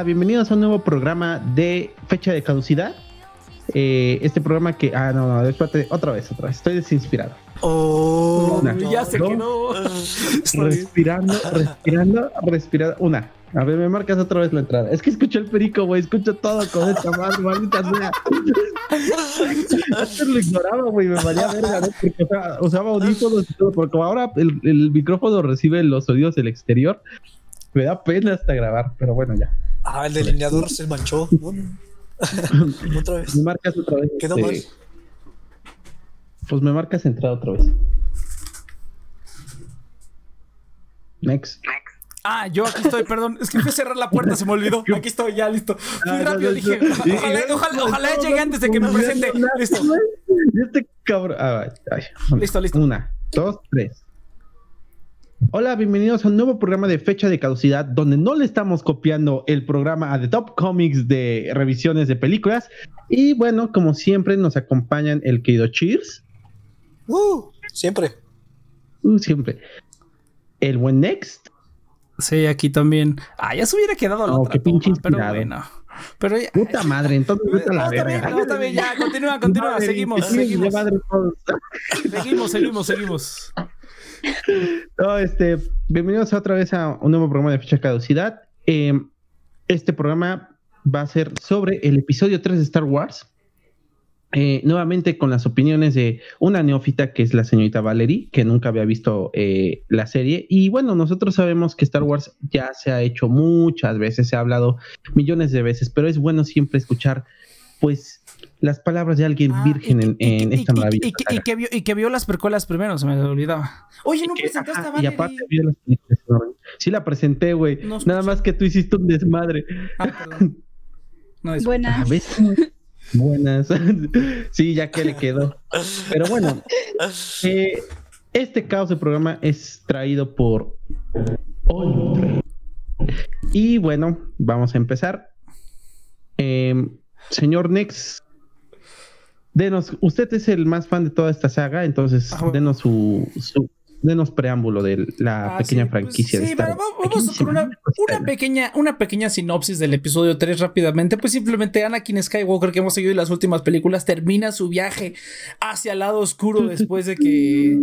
Hola, bienvenidos a un nuevo programa de fecha de caducidad. Eh, este programa que. Ah, no, no, espérate, otra vez, otra vez. Estoy desinspirado. Oh, Una, ya sé que no. Respirando, respirando, respirando. Una. A ver, me marcas otra vez la entrada. Es que escucho el perico, güey. Escucho todo con esta madre, maldita sea. Antes lo ignoraba, güey. Me valía verga, ¿no? Porque o sea, usaba audífonos y todo. Porque como ahora el, el micrófono recibe los sonidos del exterior. Me da pena hasta grabar, pero bueno, ya. Ah, el delineador se manchó. Bueno. otra vez. Me marcas otra vez. Quedó este, mal. Pues me marcas entrada otra vez. Next. Ah, yo aquí estoy, perdón. Es que fui a cerrar la puerta, se me olvidó. Aquí estoy, ya listo. Fui Ah, no, rápido, no, dije. no. Sí, Ojalá, no, ojalá, ojalá no, llegue antes de que me presente. Listo. Este cabrón. Ah, ay, Listo, listo. Una, dos, tres. Hola, bienvenidos a un nuevo programa de fecha de caducidad donde no le estamos copiando el programa a The Top Comics de revisiones de películas. Y bueno, como siempre, nos acompañan el querido Cheers, Uh, siempre. uh, siempre. El buen Next. Sí, aquí también. Ah, ya se hubiera quedado la Oh, otra qué pinche toma, pero inspirado. bueno. Pero ya. Puta madre, entonces vete a la No, está bien, no, está bien, ya, continúa, continúa, Madre, seguimos, seguimos, seguimos, seguimos, seguimos. No, este, bienvenidos otra vez a un nuevo programa de fecha caducidad. Eh, este programa va a ser sobre el episodio 3 de Star Wars. Eh, nuevamente con las opiniones de una neófita que es la señorita Valerie, que nunca había visto eh, la serie. Y bueno, nosotros sabemos que Star Wars ya se ha hecho muchas veces, se ha hablado millones de veces, pero es bueno siempre escuchar, pues, las palabras de alguien Ah, virgen y- en, y- en y- esta maravilla. y, que- y que vio, y que vio las precuelas primero, se me olvidaba. Oye, no Que- presentaste ajá, a y aparte vio las. Sí la presenté, güey. No Nada más que tú hiciste un desmadre. Ah, perdón. No, es- A Buenas. ver. Buenas. sí, ya que le quedó. Pero bueno, eh, este caos de programa es traído por. Y bueno, vamos a empezar. Em, señor Nex, denos, usted es el más fan de toda esta saga, entonces Ah, denos su, su- denos preámbulo de la Ah, pequeña sí, pues, franquicia de sí, Star Wars. va- vamos una, cosita. una pequeña, una pequeña sinopsis del episodio 3 rápidamente. Pues simplemente Anakin Skywalker, que hemos seguido en las últimas películas, termina su viaje hacia el lado oscuro después de que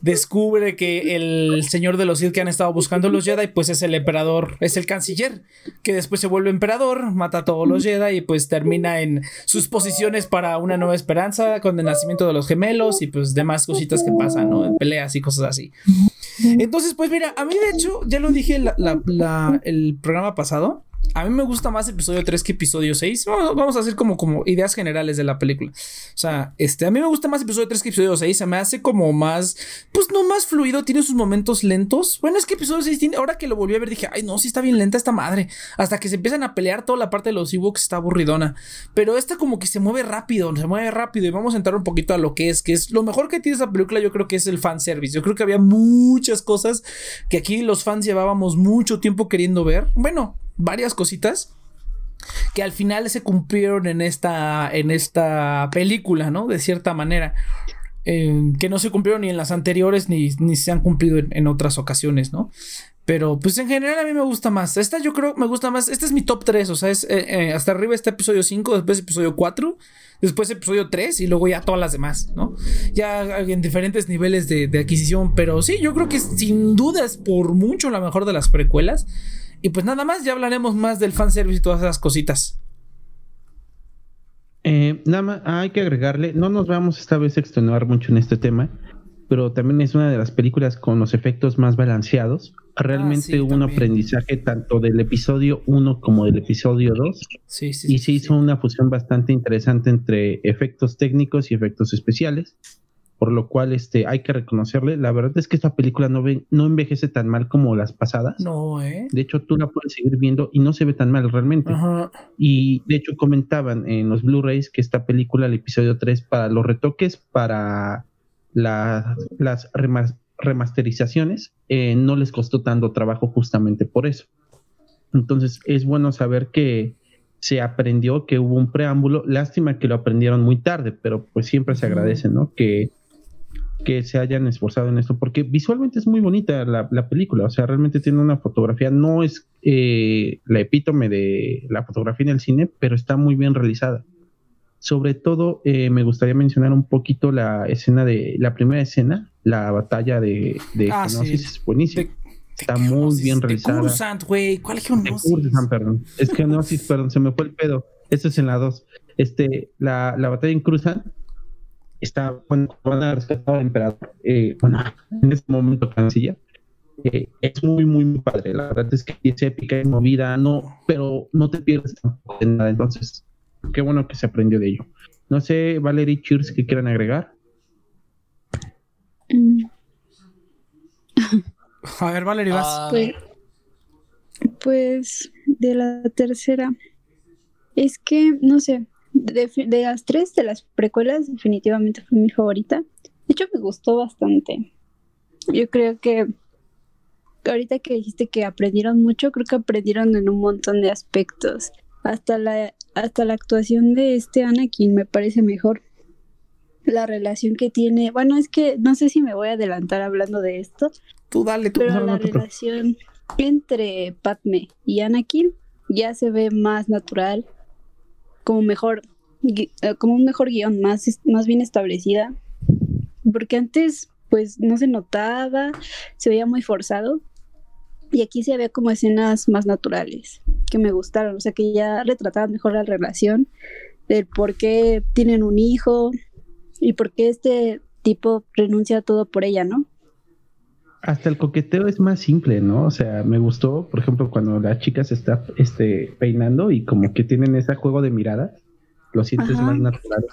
descubre que el señor de los Sith que han estado buscando los Jedi, pues es el emperador, es el canciller, que después se vuelve emperador, mata a todos los Jedi y pues termina en sus posiciones para una nueva esperanza con el nacimiento de los gemelos y pues demás cositas que pasan, ¿no? Peleas y cosas así. Entonces, pues mira, a mí de hecho, ya lo dije el programa pasado. A mí me gusta más episodio 3 que episodio 6. Vamos, a hacer como, como ideas generales de la película. O sea, este, a mí me gusta más episodio 3 que episodio 6. Se me hace como más, pues no más fluido, tiene sus momentos lentos. Bueno, es que episodio 6 tiene, ahora que lo volví a ver dije, ay no, sí está bien lenta esta madre. Hasta que se empiezan a pelear toda la parte de los Ewoks está aburridona. Pero esta como que se mueve rápido, se mueve rápido. Y vamos a entrar un poquito a lo que es, que es lo mejor que tiene esta película yo creo que es el fanservice. Yo creo que había muchas cosas que aquí los fans llevábamos mucho tiempo queriendo ver. Bueno, varias cositas que al final se cumplieron en esta, en esta película, ¿no? De cierta manera. Eh, que no se cumplieron ni en las anteriores ni, ni se han cumplido en, otras ocasiones, ¿no? Pero pues en general a mí me gusta más. Esta yo creo me gusta más. Este es mi top 3. O sea, es, eh, eh, hasta arriba está episodio 5, después episodio 4, después episodio 3 y luego ya todas las demás, ¿no? Ya en diferentes niveles de, de adquisición. Pero sí, yo creo que sin duda es por mucho la mejor de las precuelas. Y pues nada más, ya hablaremos más del fanservice y todas esas cositas. Eh, nada más hay que agregarle, no nos vamos esta vez a extenuar mucho en este tema, pero también es una de las películas con los efectos más balanceados. Realmente sí, hubo un aprendizaje tanto del episodio 1 como del episodio 2 Sí, sí. y se hizo una fusión bastante interesante entre efectos técnicos y efectos especiales, por lo cual este, hay que reconocerle. La verdad es que esta película no, ve- no envejece tan mal como las pasadas. No, ¿eh? De hecho, tú la puedes seguir viendo y no se ve tan mal realmente. Ajá. Y de hecho comentaban en los Blu-rays que esta película, el episodio 3, para los retoques, para la- las remas- remasterizaciones, eh, no les costó tanto trabajo justamente por eso. Entonces es bueno saber que se aprendió, que hubo un preámbulo. Lástima que lo aprendieron muy tarde, pero pues siempre se agradece, ¿no? Que, que se hayan esforzado en esto, porque visualmente es muy bonita la, película, o sea, realmente tiene una fotografía, no es eh, la epítome de la fotografía en el cine, pero está muy bien realizada. Sobre todo, eh, me gustaría mencionar un poquito la escena de, la primera escena, la batalla de, de ah, es buenísima. Está muy bien realizada. Cursant, güey. ¿Cuál es Genosis? perdón. Es Genosis, perdón, se me fue el pedo. Esto es en la 2. Este, la, la batalla en Cruzant está, bueno, van a rescatar al emperador. Eh, bueno, en este momento canciller. Eh, es muy, muy, muy padre. La verdad es que es épica, es movida, no, pero no te pierdes tampoco de nada. Entonces, qué bueno que se aprendió de ello. No sé, Valerie Cheers, ¿qué quieran agregar? Mm. A ver, Valerie, vas. Ah. Pues, pues, de la tercera. Es que, no sé, de, de, las tres, de las precuelas, definitivamente fue mi favorita. De hecho, me gustó bastante. Yo creo que ahorita que dijiste que aprendieron mucho, creo que aprendieron en un montón de aspectos. Hasta la, hasta la actuación de este Anakin me parece mejor. La relación que tiene, bueno, es que no sé si me voy a adelantar hablando de esto. Tú dale, tú Pero la relación entre Padme y Anakin ya se ve más natural, como mejor, eh, como un mejor guion, más, más bien establecida. Porque antes, pues no se notaba, se veía muy forzado. Y aquí se había como escenas más naturales que me gustaron, o sea, que ya retrataban mejor la relación, del por qué tienen un hijo y por qué este tipo renuncia a todo por ella, ¿no? Hasta el coqueteo es más simple, ¿no? O sea, me gustó, por ejemplo, cuando la chica se está este, peinando y como que tienen ese juego de miradas, lo sientes más natural.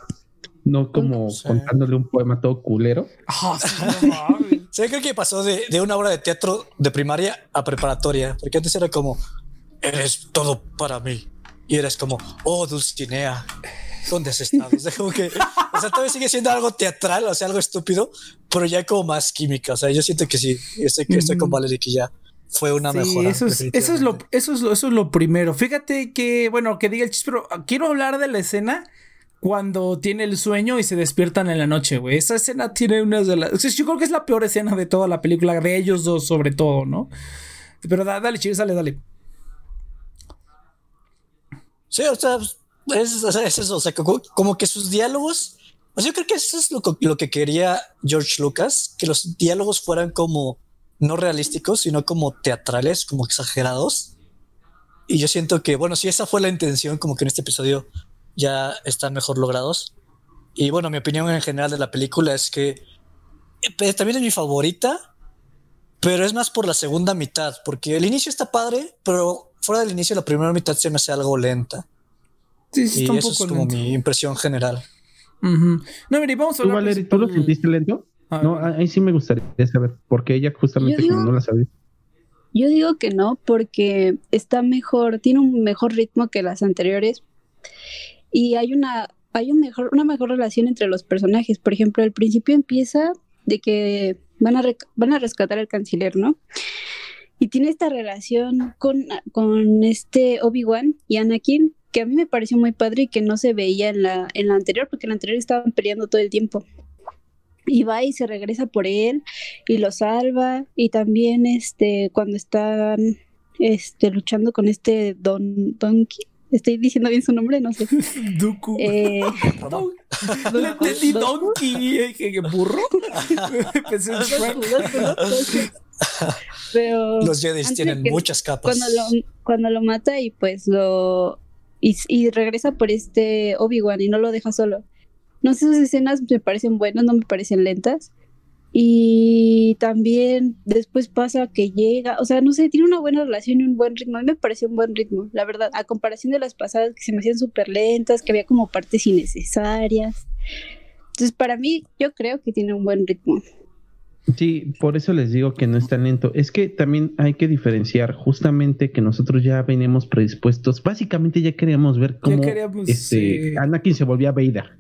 No como contándole un poema todo culero. Oh, sí, creo que pasó de, de, una obra de teatro de primaria a preparatoria, porque antes era como, eres todo para mí. Y eres como, oh, Dulcinea, ¿dónde has estado? O sea, como que, o sea, todavía sigue siendo algo teatral, o sea, algo estúpido, pero ya como más química. O sea, yo siento que sí, estoy, estoy con Valerie que ya fue una mejora. Eso es, eso es, lo, eso es lo, eso es lo primero. Fíjate que, bueno, que diga el chiste, pero quiero hablar de la escena cuando tiene el sueño y se despiertan en la noche, güey. Esa escena tiene una de las. Yo creo que es la peor escena de toda la película, de ellos dos, sobre todo, ¿no? Pero dale, chicos, dale, dale. Sí, o sea, es, eso, o sea, como, que sus diálogos, o sea, yo creo que eso es lo, lo, que quería George Lucas, que los diálogos fueran como no realísticos, sino como teatrales, como exagerados. Y yo siento que, bueno, si esa fue la intención, como que en este episodio ya están mejor logrados. Y bueno, mi opinión en general de la película es que eh, también es mi favorita, pero es más por la segunda mitad, porque el inicio está padre, pero fuera del inicio, la primera mitad se me hace algo lenta. Sí, sí, y eso es como mi impresión general. No, mire, vamos a hablar. ¿Tú, Valerie, ¿tú lo sentiste lento? no, ahí sí me gustaría saber, porque ella justamente como no la sabía. Yo digo que no, porque está mejor, tiene un mejor ritmo que las anteriores. Y hay una, hay un mejor, una mejor relación entre los personajes. Por ejemplo, al principio empieza de que van a, van a rescatar al canciller, ¿no? Y tiene esta relación con, con este Obi-Wan y Anakin, que a mí me pareció muy padre y que no se veía en la, en la anterior, porque en la anterior estaban peleando todo el tiempo. Y va y se regresa por él y lo salva. Y también este, cuando están este, luchando con este Don Donkey. Estoy diciendo bien su nombre, no sé. Dooku. Eh, Le entendí Donkey. ¿Burro? Pensé en Pero Los Jedi tienen muchas capas. Cuando lo, cuando lo mata y pues lo. Y, regresa por este Obi-Wan y no lo deja solo. No sé, esas escenas me parecen buenas, no me parecen lentas. Y también después pasa que llega, o sea, no sé, tiene una buena relación y un buen ritmo. A mí me pareció un buen ritmo, la verdad, a comparación de las pasadas que se me hacían súper lentas, que había como partes innecesarias. Entonces, para mí, yo creo que tiene un buen ritmo. Sí, por eso les digo que no es tan lento. Es que también hay que diferenciar justamente que nosotros ya venimos predispuestos. Básicamente ya queríamos ver cómo este, Anakin se volvía Vader.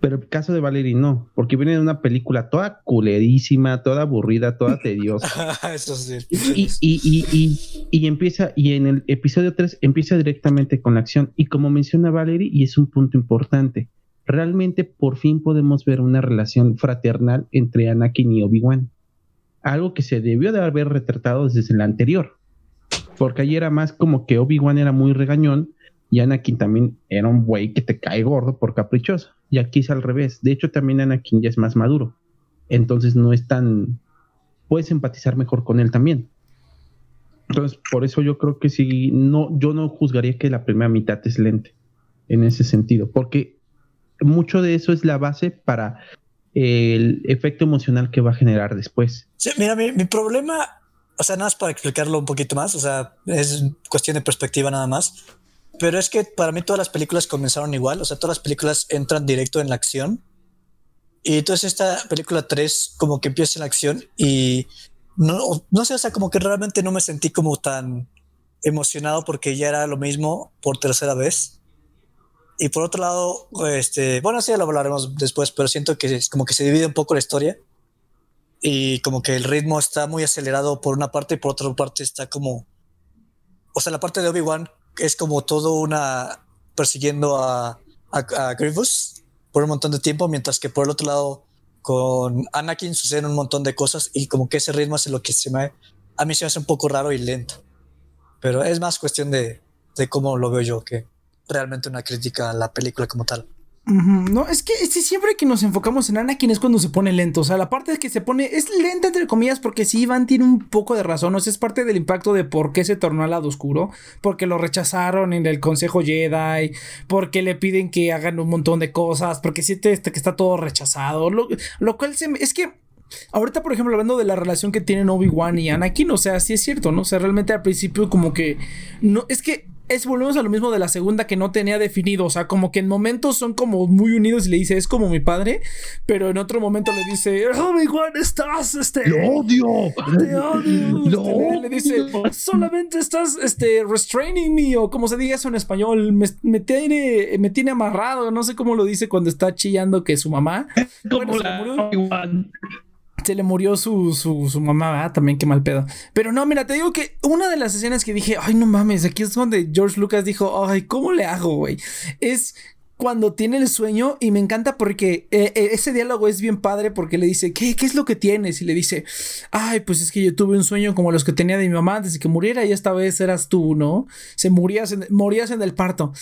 Pero el caso de Valerie no, porque viene de una película toda culerísima, toda aburrida, toda tediosa. eso sí. Y, y, y, y, empieza, y en el episodio 3 empieza directamente con la acción. Y como menciona Valerie, y es un punto importante, realmente por fin podemos ver una relación fraternal entre Anakin y Obi-Wan. Algo que se debió de haber retratado desde el anterior. Porque ahí era más como que Obi-Wan era muy regañón y Anakin también era un güey que te cae gordo por caprichoso. Y aquí es al revés. De hecho, también Anakin ya es más maduro. Entonces no es tan... Puedes empatizar mejor con él también. Entonces, por eso yo creo que sí, no, yo no juzgaría que la primera mitad es lente en ese sentido, porque mucho de eso es la base para el efecto emocional que va a generar después. Sí, mira, mi, mi problema, o sea, nada más para explicarlo un poquito más, o sea, es cuestión de perspectiva nada más, pero es que para mí todas las películas comenzaron igual, o sea, todas las películas entran directo en la acción. Y entonces esta película 3 como que empieza en la acción y no, no sé, o sea, como que realmente no me sentí como tan emocionado porque ya era lo mismo por tercera vez. Y por otro lado, este, bueno, sí, lo hablaremos después, pero siento que es como que se divide un poco la historia y como que el ritmo está muy acelerado por una parte y por otra parte está como, o sea, la parte de Obi-Wan es como todo una persiguiendo a, a, a Grievous por un montón de tiempo, mientras que por el otro lado con Anakin suceden un montón de cosas y como que ese ritmo es lo que se me a mí se me hace un poco raro y lento. Pero es más cuestión de, de cómo lo veo yo que realmente una crítica a la película como tal. No, es que siempre que nos enfocamos en Anakin es cuando se pone lento. O sea, la parte de que se pone es lenta entre comillas porque sí, Iván tiene un poco de razón. O sea, es parte del impacto de por qué se tornó al lado oscuro. Porque lo rechazaron en el Consejo Jedi. Porque le piden que hagan un montón de cosas. Porque siente este que está todo rechazado. Lo, lo cual se es que Ahorita, por ejemplo, hablando de la relación que tienen Obi-Wan y Anakin, o sea, sí es cierto, ¿no? O sea, realmente al principio como que... No, es que es volvemos a lo mismo de la segunda que no tenía definido. O sea, como que en momentos son como muy unidos y le dice, es como mi padre. Pero en otro momento le dice, Obi-Wan, estás, este. ¡Lo odio! Te odio. Este, le dice, solamente estás, este, restraining me. O como se diga eso en español, me, me, tiene, me tiene amarrado. No sé cómo lo dice cuando está chillando que su mamá. Como bueno, la Obi-Wan se le murió su, su, su mamá, ¿verdad? También qué mal pedo. Pero no, mira, te digo que una de las escenas que dije, ay, no mames, aquí es donde George Lucas dijo, ay, ¿cómo le hago, güey? Es cuando tiene el sueño y me encanta porque eh, eh, ese diálogo es bien padre porque le dice, ¿qué, ¿qué es lo que tienes? Y le dice, ay, pues es que yo tuve un sueño como los que tenía de mi mamá antes de que muriera y esta vez eras tú, ¿no? Se morías en, morías en el parto.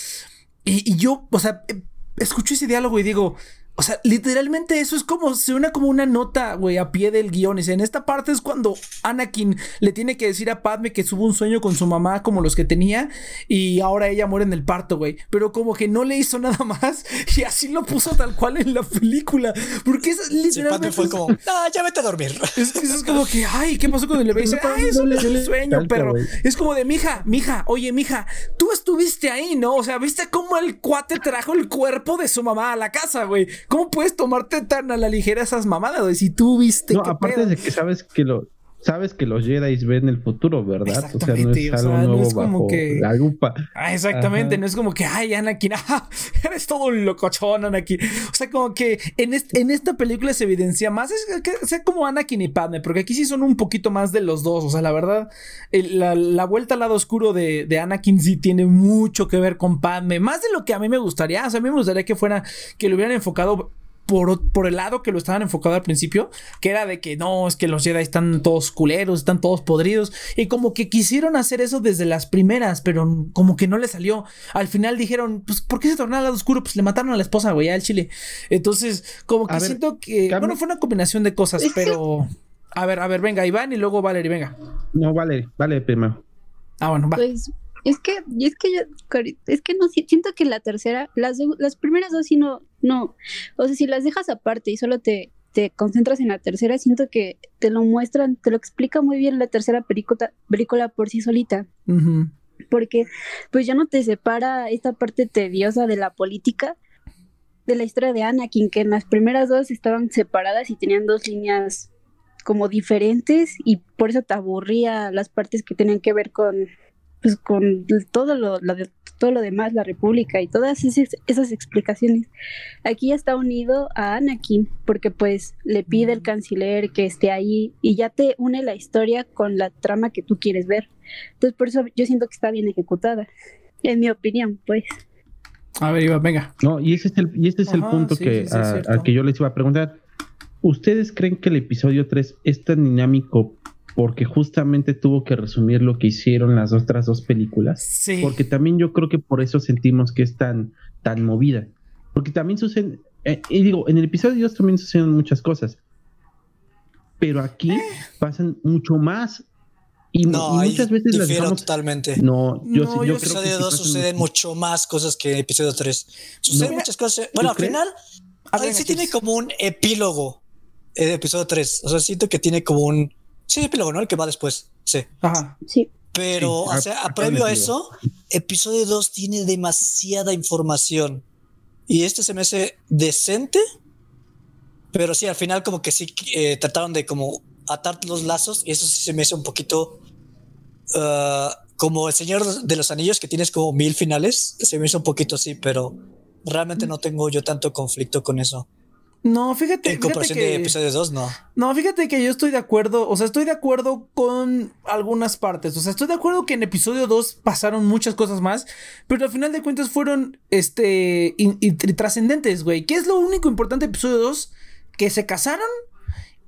Y, y yo, o sea, eh, escucho ese diálogo y digo, o sea, literalmente eso es como, suena como una nota, güey, a pie del guion. Y en esta parte es cuando Anakin le tiene que decir a Padme que tuvo un sueño con su mamá como los que tenía y ahora ella muere en el parto, güey. Pero como que no le hizo nada más y así lo puso tal cual en la película. Porque es literalmente... Sí, fue como, ah, ya vete a dormir. Es, es, como que, ay, ¿qué pasó con el bebé? Y dice, ay, eso es un sueño, perro. Es como de, mija, mija, oye, mija, tú estuviste ahí, ¿no? O sea, ¿viste cómo el cuate trajo el cuerpo de su mamá a la casa, güey? ¿Cómo puedes tomarte tan a la ligera esas mamadas, güey? Si tú viste. No, aparte de que sabes que lo. Sabes que los Jedi ven el futuro, ¿verdad? O sea, no es algo nuevo no es como bajo que... la lupa. Ah, exactamente, Ajá. no es como que, ay, Anakin, ah, eres todo un locochón, Anakin. O sea, como que en, este, en esta película se evidencia más, es que sea como Anakin y Padme, porque aquí sí son un poquito más de los dos. O sea, la verdad, el, la, la, vuelta al lado oscuro de, de, Anakin sí tiene mucho que ver con Padme, más de lo que a mí me gustaría. O sea, a mí me gustaría que fuera, que lo hubieran enfocado por, por, el lado que lo estaban enfocado al principio, que era de que no, es que los Jedi están todos culeros, están todos podridos, y como que quisieron hacer eso desde las primeras, pero como que no le salió. Al final dijeron, pues, ¿por qué se tornó al lado oscuro? Pues le mataron a la esposa, güey, al chile. Entonces, como que a siento ver, que, bueno, fue una combinación de cosas, pero... A ver, a ver, venga, Iván y luego Valerie, venga. No, vale, vale, primero. Ah, bueno, va. Pues es que, es que yo, es que no siento que la tercera, las, las primeras dos sí no, no, o sea, si las dejas aparte y solo te, te concentras en la tercera, siento que te lo muestran, te lo explica muy bien la tercera película, película por sí solita. Uh -huh. Porque pues ya no te separa esta parte tediosa de la política de la historia de Anakin, que en las primeras dos estaban separadas y tenían dos líneas como diferentes y por eso te aburría las partes que tenían que ver con pues con todo lo, lo de, todo lo demás, la República y todas esas, esas, explicaciones. Aquí ya está unido a Anakin, porque pues le pide el canciller que esté ahí y ya te une la historia con la trama que tú quieres ver. Entonces por eso yo siento que está bien ejecutada, en mi opinión, pues. A ver, Iván, venga. No, y ese es el, y este es el punto sí, que, sí, sí, a- cierto. al que yo les iba a preguntar. ¿Ustedes creen que el episodio 3 es tan dinámico porque justamente tuvo que resumir lo que hicieron las otras dos películas? Sí. Porque también yo creo que por eso sentimos que es tan, tan movida. Porque también suceden, eh, y digo, en el episodio 2 también suceden muchas cosas. Pero aquí Eh. pasan mucho más. Y, No, y muchas veces las dejamos. totalmente. No, yo, No, sí- yo yo En creo que episodio sí 2 pasan suceden mucho- más cosas que en episodio 3. Suceden No. muchas cosas. Bueno, al crees? final, A ver, sí tiene como un epílogo el episodio 3. O sea, siento que tiene como un. Sí, epílogo, ¿no? El que va después. Sí. Ajá. Sí. Pero, Sí, o sea, a- a previo a a- eso, episodio 2 tiene demasiada información. Y este se me hace decente. Pero sí, al final, como que sí eh, trataron de como atar los lazos. Y eso sí se me hace un poquito. ah, como el Señor de los Anillos, que tienes como mil finales. Se me hizo un poquito así, pero realmente no tengo yo tanto conflicto con eso. No, fíjate, En fíjate comparación de que. episodio 2, no. No, fíjate que yo estoy de acuerdo, o sea, estoy de acuerdo con algunas partes, o sea, estoy de acuerdo que en episodio 2 pasaron muchas cosas más, pero al final de cuentas fueron, este, in- y- y trascendentes, güey. ¿Qué es lo único importante de episodio 2? Que se casaron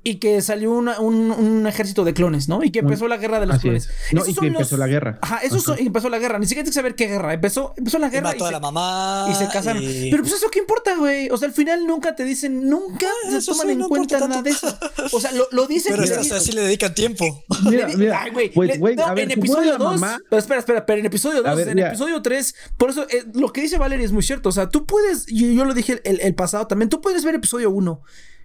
y que salió una- un, un ejército de clones, ¿no? Y que empezó la guerra de los Así clones. es. No, Esos y que empezó los- la guerra. Ajá, eso son- y empezó la guerra. Ni siquiera tienes que saber qué guerra. Empezó, empezó la Y guerra. mató a se- la mamá. y se casaron. y- Pero pues eso qué importa, güey. O sea, al final nunca te dicen, nunca Ah, se toman sí, en no cuenta nada de eso. O sea, lo, lo dicen. Pero y le o sea, dicen- sí le dedican tiempo. Mira, mira, Ay, güey. pues, güey, no, a ver, en episodio la 2. mamá. Pero espera, espera, pero en episodio 2, A ver, en episodio 3. Por eso eh, lo que dice Valeria es muy cierto. O sea, tú puedes, y yo lo dije el, el pasado también, tú puedes ver episodio 1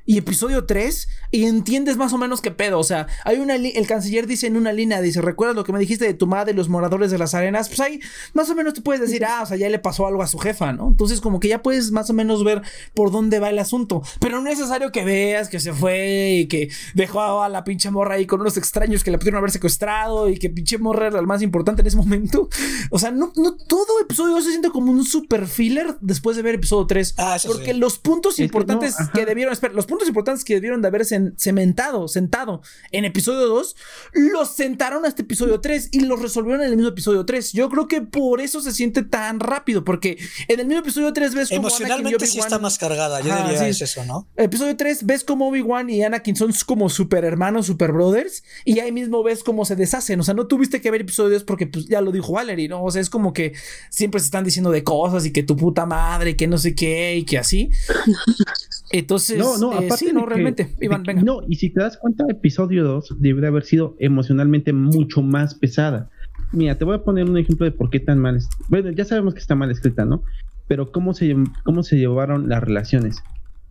y episodio 3 y entiendes más o menos qué pedo. O sea, hay una el canciller dice en una línea, dice, ¿recuerdas lo que me dijiste de tu madre y los moradores de las arenas? Pues ahí más o menos tú puedes decir, ah, o sea, ya le pasó algo a su jefa, ¿no? Entonces como que ya puedes más o menos ver por dónde va el asunto. Pero no es necesario que veas que se fue y que dejó a la pinche morra ahí con unos extraños que la pudieron haber secuestrado y que pinche morra era el más importante en ese momento. O sea, no, no todo episodio se siente como un super filler después de ver episodio 3. Ah, porque sí. los puntos que no, importantes que debieron, espera, los puntos importantes que debieron de haber cementado, sentado en episodio 2, los sentaron hasta episodio 3 y los resolvieron en el mismo episodio 3. Yo creo que por eso se siente tan rápido, porque en el mismo episodio 3 ves como Anakin y Emocionalmente sí está más cargada. Yo Ajá, diría sí. es eso, ¿no? Episodio 3, ves como Obi-Wan y Anakin son como super hermanos, super brothers, y ahí mismo ves cómo se deshacen. O sea, no tuviste que ver episodios porque pues, ya lo dijo Valerie, ¿no? O sea, es como que siempre se están diciendo de cosas y que tu puta madre, que no sé qué, y que así. Entonces, No, no, aparte sí, no, que- realmente. Iván, que- venga. No, y si te das cuenta, episodio 2 debe de haber sido emocionalmente mucho más pesada. Mira, te voy a poner un ejemplo de por qué tan mal. Bueno, ya sabemos que está mal escrita, ¿no? Pero cómo se, cómo se llevaron las relaciones.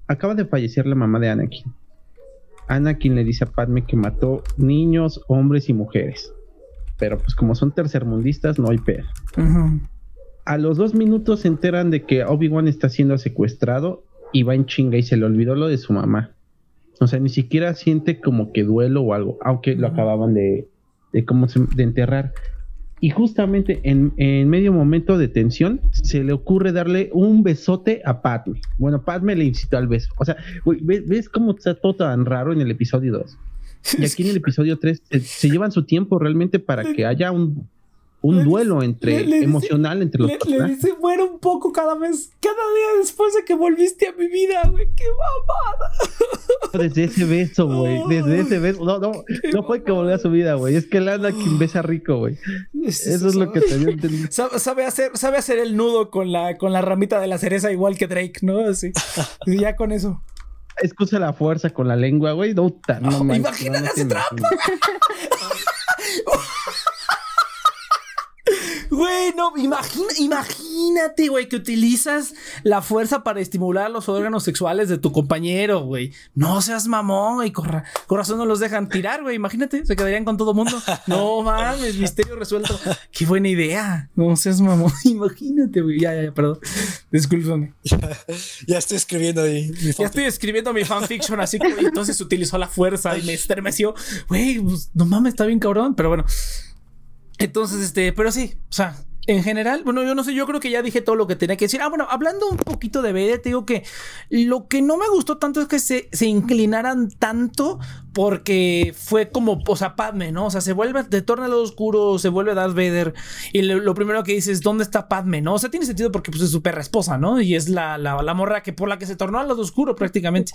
Acaba de fallecer la mamá de Anakin. Anakin le dice a Padme que mató niños, hombres y mujeres. Pero pues como son tercermundistas, no hay pedo. A los dos minutos se enteran de que Obi-Wan está siendo secuestrado y va en chinga y se le olvidó lo de su mamá. O sea, ni siquiera siente como que duelo o algo, aunque lo acababan de, de, como se- de enterrar. Y justamente en, en medio momento de tensión se le ocurre darle un besote a Padme. Bueno, Padme le incitó al beso. O sea, ¿ves, ves cómo está todo tan raro en el episodio 2? Y aquí en el episodio 3 se, se llevan su tiempo realmente para que haya un, un Le- duelo entre le- le dice- emocional entre los Le, le personajes. dice, muere un poco cada vez, cada día después de que volviste a mi vida, güey. Qué mamada. Desde ese beso, güey. Desde ese beso. No, no, no fue que volvió a su vida, güey. Es que el Anakin besa rico, güey. Eso es lo que te entender. Sabe, sabe hacer, sabe hacer el nudo con la, con la ramita de la cereza igual que Drake, ¿no? Así. Y ya con eso. Es que usa la fuerza con la lengua, güey. No, no, Oh, manches, imagínate, no, no te imaginas. Güey, no, imagina, imagínate, güey, que utilizas la fuerza para estimular los órganos sexuales de tu compañero, güey. No seas mamón, güey. Con, ra- con razón no los dejan tirar, güey. Imagínate, se quedarían con todo mundo. No mames, misterio resuelto. Qué buena idea. No seas mamón. Imagínate, güey. Ya, ya, ya, perdón. Discúlpame. Ya estoy escribiendo ahí. mi Ya estoy escribiendo mi fanfiction así y entonces utilizó la fuerza y me estremeció. Güey, pues, no mames, está bien cabrón, pero bueno. Entonces, este, pero sí, o sea, en general, bueno, yo no sé, yo creo que ya dije todo lo que tenía que decir. Ah, bueno, hablando un poquito de Vader, te digo que lo que no me gustó tanto es que se, se inclinaran tanto porque fue como, o sea, Padme, ¿no? O sea, se vuelve, de torna al oscuro, se vuelve Darth Vader y lo, primero que dice es, ¿dónde está Padme, no? O sea, tiene sentido porque pues, es su perra esposa, ¿no? Y es la, la, la morra que por la que se tornó al lado oscuro prácticamente.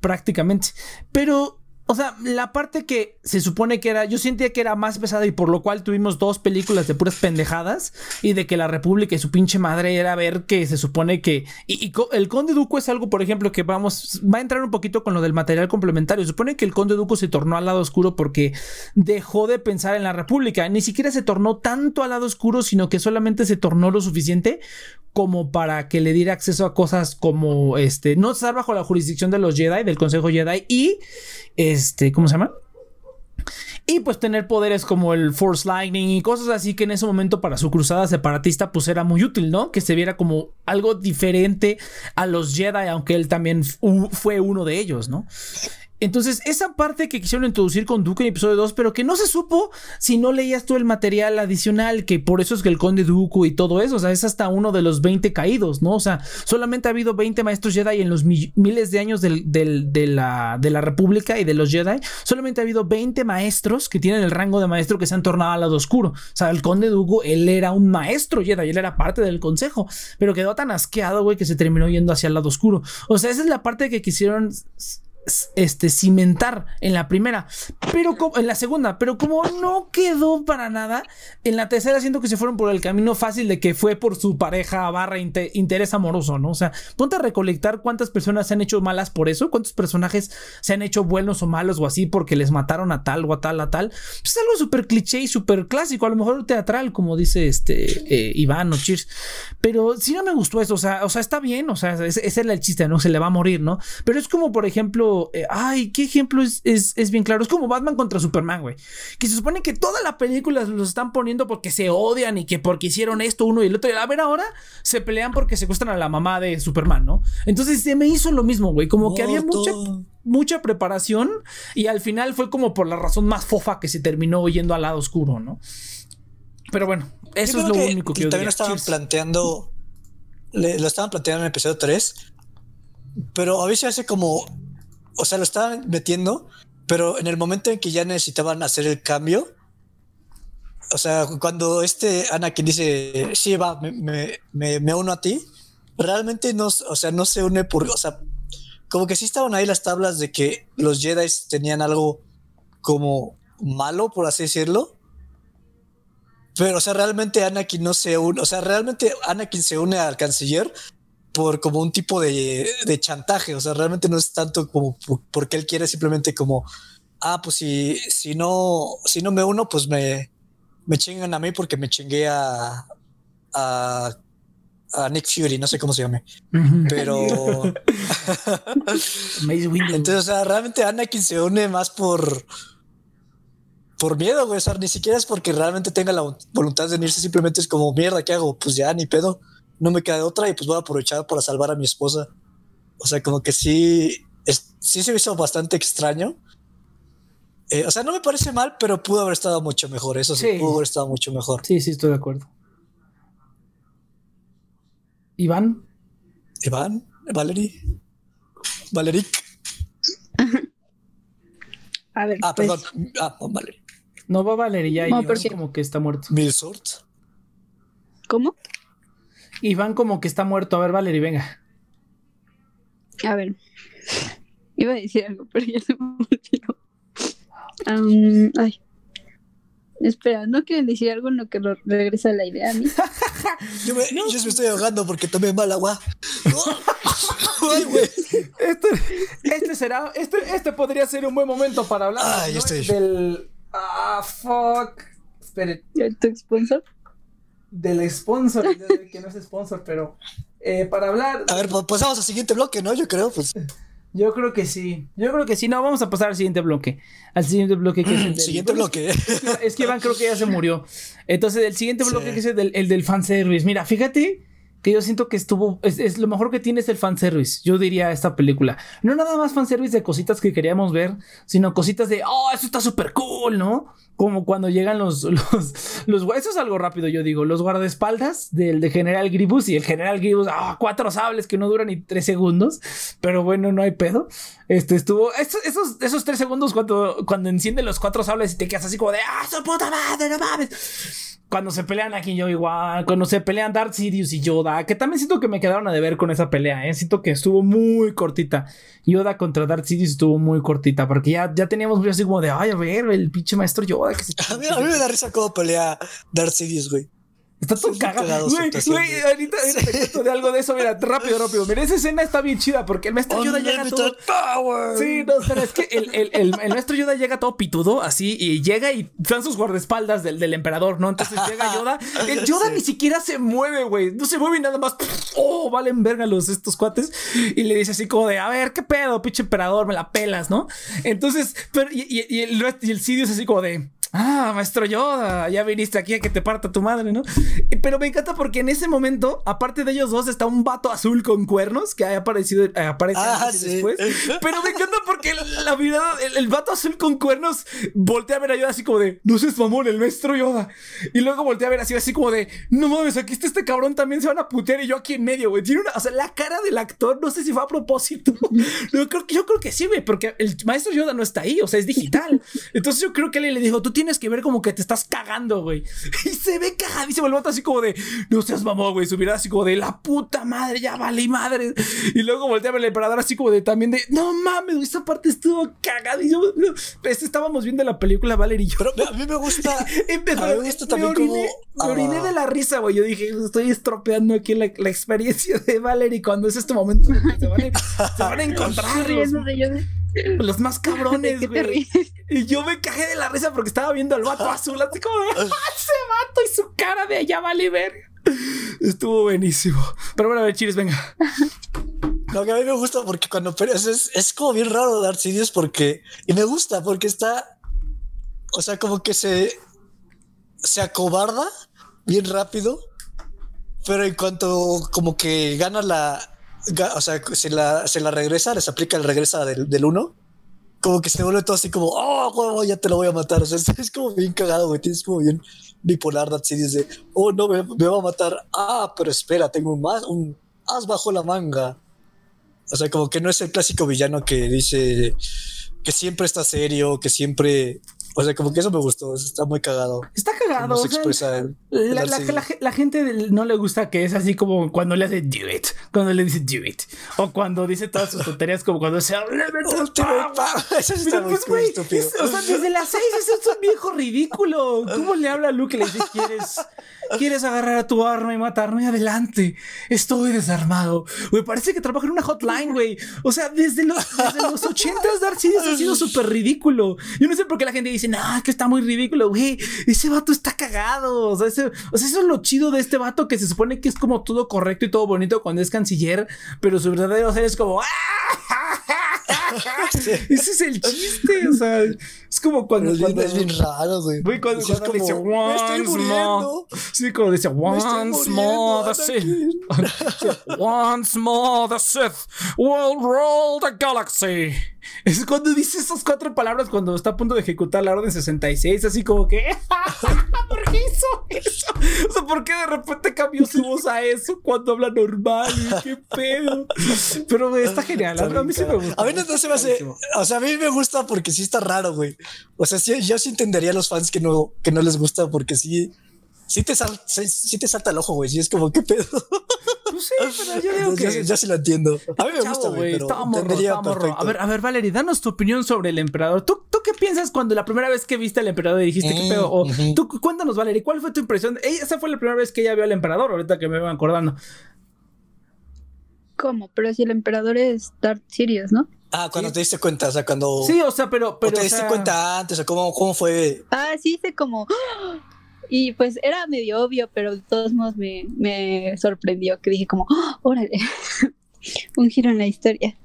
prácticamente. Pero o sea, la parte que se supone que era, yo sentía que era más pesada y por lo cual tuvimos dos películas de puras pendejadas y de que la República y su pinche madre era ver que se supone que... Y, el Conde Duco es algo, por ejemplo, que vamos, va a entrar un poquito con lo del material complementario. Se supone que el Conde Duco se tornó al lado oscuro porque dejó de pensar en la República. Ni siquiera se tornó tanto al lado oscuro, sino que solamente se tornó lo suficiente como para que le diera acceso a cosas como este, no estar bajo la jurisdicción de los Jedi, del Consejo Jedi y este, ¿cómo se llama? Y pues tener poderes como el Force Lightning y cosas así que en ese momento para su cruzada separatista pues era muy útil, ¿no? Que se viera como algo diferente a los Jedi, aunque él también fue uno de ellos, ¿no? Entonces, esa parte que quisieron introducir con Duke en episodio 2, pero que no se supo si no leías tú el material adicional, que por eso es que el conde Dooku y todo eso, o sea, es hasta uno de los 20 caídos, ¿no? O sea, solamente ha habido 20 maestros Jedi en los miles de años de, la, de la República y de los Jedi, solamente ha habido 20 maestros que tienen el rango de maestro que se han tornado al lado oscuro. O sea, el conde Dooku, él era un maestro Jedi, él era parte del consejo, pero quedó tan asqueado, güey, que se terminó yendo hacia el lado oscuro. O sea, esa es la parte que quisieron este, cimentar en la primera, pero en la segunda, pero como no quedó para nada, en la tercera siento que se fueron por el camino fácil de que fue por su pareja barra interés amoroso, ¿no? O sea, ponte a recolectar cuántas personas se han hecho malas por eso, cuántos personajes se han hecho buenos o malos o así porque les mataron a tal o a tal a tal. Pues es algo súper cliché y súper clásico, a lo mejor teatral, como dice este eh, Iván o Cheers, pero sí no me gustó eso, o sea, o sea, está bien, o sea, ese, ese es el chiste, ¿no? Se le va a morir, ¿no? Pero es como, por ejemplo, eh, ay, qué ejemplo es, es, bien claro. Es como Batman contra Superman, güey. Que se supone que toda la película los están poniendo porque se odian y que porque hicieron esto uno y el otro. Y a ver, ahora se pelean porque secuestran a la mamá de Superman, ¿no? Entonces se me hizo lo mismo, güey. Como que había mucha, mucha preparación y al final fue como por la razón más fofa que se terminó yendo al lado oscuro, ¿no? Pero bueno, eso es lo único que yo También lo estaban planteando, lo estaban planteando en el episodio 3, pero a veces hace como o sea, lo estaban metiendo, pero en el momento en que ya necesitaban hacer el cambio, o sea, cuando este Anakin dice, sí, va, me, me, me, uno a ti, realmente no, o sea, no se une por, o sea, como que sí estaban ahí las tablas de que los Jedi tenían algo como malo, por así decirlo. Pero, o sea, realmente Anakin no se une, o sea, realmente Anakin se une al canciller por como un tipo de, chantaje. O sea, realmente no es tanto como porque él quiere simplemente como, ah, pues si, si no, si no me uno, pues me, me chingan a mí porque me chingué a, a, Nick Fury, no sé cómo se llame, pero entonces, o sea, realmente Anakin se une más por por miedo, güey. O sea, ni siquiera es porque realmente tenga la voluntad de unirse, simplemente es como mierda, ¿qué hago? Pues ya ni pedo no me queda otra y pues voy a aprovechar para salvar a mi esposa. O sea, como que sí, sí se hizo bastante extraño. Eh, o sea, no me parece mal, pero pudo haber estado mucho mejor. Eso sí, pudo haber estado mucho mejor. Sí, sí, estoy de acuerdo. Iván. Iván, Valerie, Valeric. A ver. Ah, pues. perdón. Ah, Valerie. No va Valeria ya, no, como que está muerto. Milsort. ¿Cómo? Iván como que está muerto. A ver, Valerie, venga. A ver. Iba a decir algo, pero ya se me olvidó. ay. Espera, ¿no quieren decir algo en lo que regresa la idea a mí? yo, me, yo me estoy ahogando porque tomé mal agua. Ay, este, este, será, este, este podría ser un buen momento para hablar ah, ¿no? estoy... del... Ah, fuck. Esperen. ¿Tu sponsor? Del sponsor, que no es sponsor, pero eh, para hablar. A ver, pues pasamos al siguiente bloque, ¿no? Yo creo, pues. Yo creo que sí. Yo creo que sí. No, vamos a pasar al siguiente bloque. Al siguiente bloque que es el del, Siguiente bloque. Es que, Iván creo que ya se murió. Entonces, el siguiente bloque que es el del, el del fanservice. Mira, fíjate que yo siento que estuvo, es, lo mejor que tiene es el fanservice, yo diría esta película. No nada más fanservice de cositas que queríamos ver, sino cositas de, oh, eso está súper cool, ¿no? Como cuando llegan los, los, los, eso es algo rápido, yo digo, los guardaespaldas del de General Gribus y el General Gribus, ah, cuatro sables que no duran ni tres segundos, pero bueno, no hay pedo. Este estuvo, esos, esos, tres segundos cuando, cuando enciende los cuatro sables y te quedas así como de, ah, su puta madre, no mames cuando se pelean aquí yo igual, cuando se pelean Darth Sidious y Yoda, que también siento que me quedaron a deber con esa pelea, ¿eh? siento que estuvo muy cortita. Yoda contra Darth Sidious estuvo muy cortita, porque ya, ya teníamos así como de, ay, a ver, el pinche maestro Yoda que se... a, mí, a mí me da risa cómo pelea Darth Sidious, güey. Está todo cagado. Güey, güey, ahorita, te cuento de algo de eso. Mira, rápido, rápido. Mira, esa escena está bien chida porque el maestro Yoda llega todo. Sí, no, pero es que el, el, el, el, maestro Yoda llega todo pitudo, así, y llega y dan sus guardaespaldas del, del emperador, ¿no? Entonces llega Yoda. El Yoda ni siquiera se mueve, güey. No se mueve y nada más. Oh, valen verga los estos cuates. Y le dice así como de, a ver, ¿qué pedo, pinche emperador? Me la pelas, ¿no? Entonces, pero, y, y, y el, y el Sidio es así como de ah, maestro Yoda, ya viniste aquí a que te parta tu madre, ¿no? Pero me encanta porque en ese momento, aparte de ellos dos, está un vato azul con cuernos que ha aparecido, eh, aparece ah, después. Pero me encanta porque la mirada, el, vato azul con cuernos voltea a ver a Yoda así como de, no seas mamón, el maestro Yoda. Y luego voltea a ver así, así como de, no mames, aquí está este cabrón, también se van a putear y yo aquí en medio, güey. Tiene una, o sea, la cara del actor, no sé si fue a propósito. yo, creo, yo creo que sí, güey, porque el maestro Yoda no está ahí, o sea, es digital. Entonces yo creo que él le dijo, tú tienes tienes que ver como que te estás cagando, güey. Y se ve cagadísimo el vato así como de, no seas mamón, güey. Su mirada así como de, la puta madre, ya vale madre. Y luego voltea a ver el emperador así como de, también de, no mames, esa parte estuvo cagadísimo. Este, estábamos viendo la película Valerie y yo. Pero a mí me gusta. a mí me gusta también como. Me oriné de la risa, güey. Yo dije, estoy estropeando aquí la, la experiencia de Valerie cuando es este momento. Se van a, se van a encontrar. Los más cabrones, güey. Y yo me cagé de la risa porque estaba viendo al vato azul, así como de ¡Ah, ese vato y su cara de allá vale verga. Estuvo buenísimo. Pero bueno, a ver, Chiris, venga. Lo que a mí me gusta porque cuando peleas es, es como bien raro Darth Sidious porque. Y me gusta porque está. O sea, como que se. Se acobarda bien rápido. Pero en cuanto como que gana la, o sea, se la, se la regresa, les aplica el regresa del, del uno, como que se vuelve todo así como, oh, ya te lo voy a matar. O sea, es, como bien cagado, güey. Tienes como bien bipolar si dice, oh, no, me, va a matar. Ah, pero espera, tengo un más, un as bajo la manga. O sea, como que no es el clásico villano que dice que siempre está serio, que siempre o sea, como que eso me gustó, está muy cagado. Está cagado. la, gente no le gusta que es así como cuando le hace do it, cuando le dice do it, o cuando dice todas sus tonterías, como cuando se habla Eso está muy pues, estúpido. o sea, desde las seis es un viejo ridículo. ¿Cómo le habla a Luke y le dice, quieres, quieres agarrar a tu arma y matarme? Adelante, estoy desarmado. Güey, parece que trabaja en una hotline, güey. O sea, desde los, desde los 80 Darth Sidious ha sido súper ridículo. Yo no sé por qué la gente dice, dicen, ah, que está muy ridículo, güey. Ese vato está cagado. O sea, eso es lo chido de este vato que se supone que es como todo correcto y todo bonito cuando es canciller, pero su verdadero ser es como, ¡Ah! Ese es el chiste, o sea, es como cuando. cuando es bien raro, güey. cuando, cuando dice once more. Sí, como dice once more the Sith. once more the Sith will rule the galaxy. Es cuando dice esas cuatro palabras cuando está a punto de ejecutar la orden 66, así como que. ¿Por qué hizo eso? O sea, ¿por qué de repente cambió su voz a eso cuando habla normal? ¿Qué pedo? Pero está genial. A mí sí me gusta. A mí no se me hace. O sea, a mí me gusta porque sí está raro, güey. O sea, sí, yo sí entendería a los fans que no, que no les gusta porque sí sí te, sí, te salta el ojo, güey. Sí es como, ¿qué pedo? Pues sí, pero yo digo que. Ya, sí lo entiendo. A mí me gusta, güey. Pero A ver, a ver, Valerie, danos tu opinión sobre el emperador. ¿Tú, ¿Tú qué piensas cuando la primera vez que viste al emperador y dijiste qué pedo? O tú cuéntanos, Valerie, ¿cuál fue tu impresión? Esa fue la primera vez que ella vio al emperador, ahorita que me van acordando. ¿Cómo? Pero si el emperador es Darth Sirius, ¿no? Ah, cuando te diste cuenta, o sea, cuando. Sí, o sea, pero. pero o te diste cuenta antes, o cómo, cómo fue. Ah, sí, hice como. Y pues era medio obvio, pero de todos modos me, me sorprendió que dije como, ¡Oh, órale, un giro en la historia.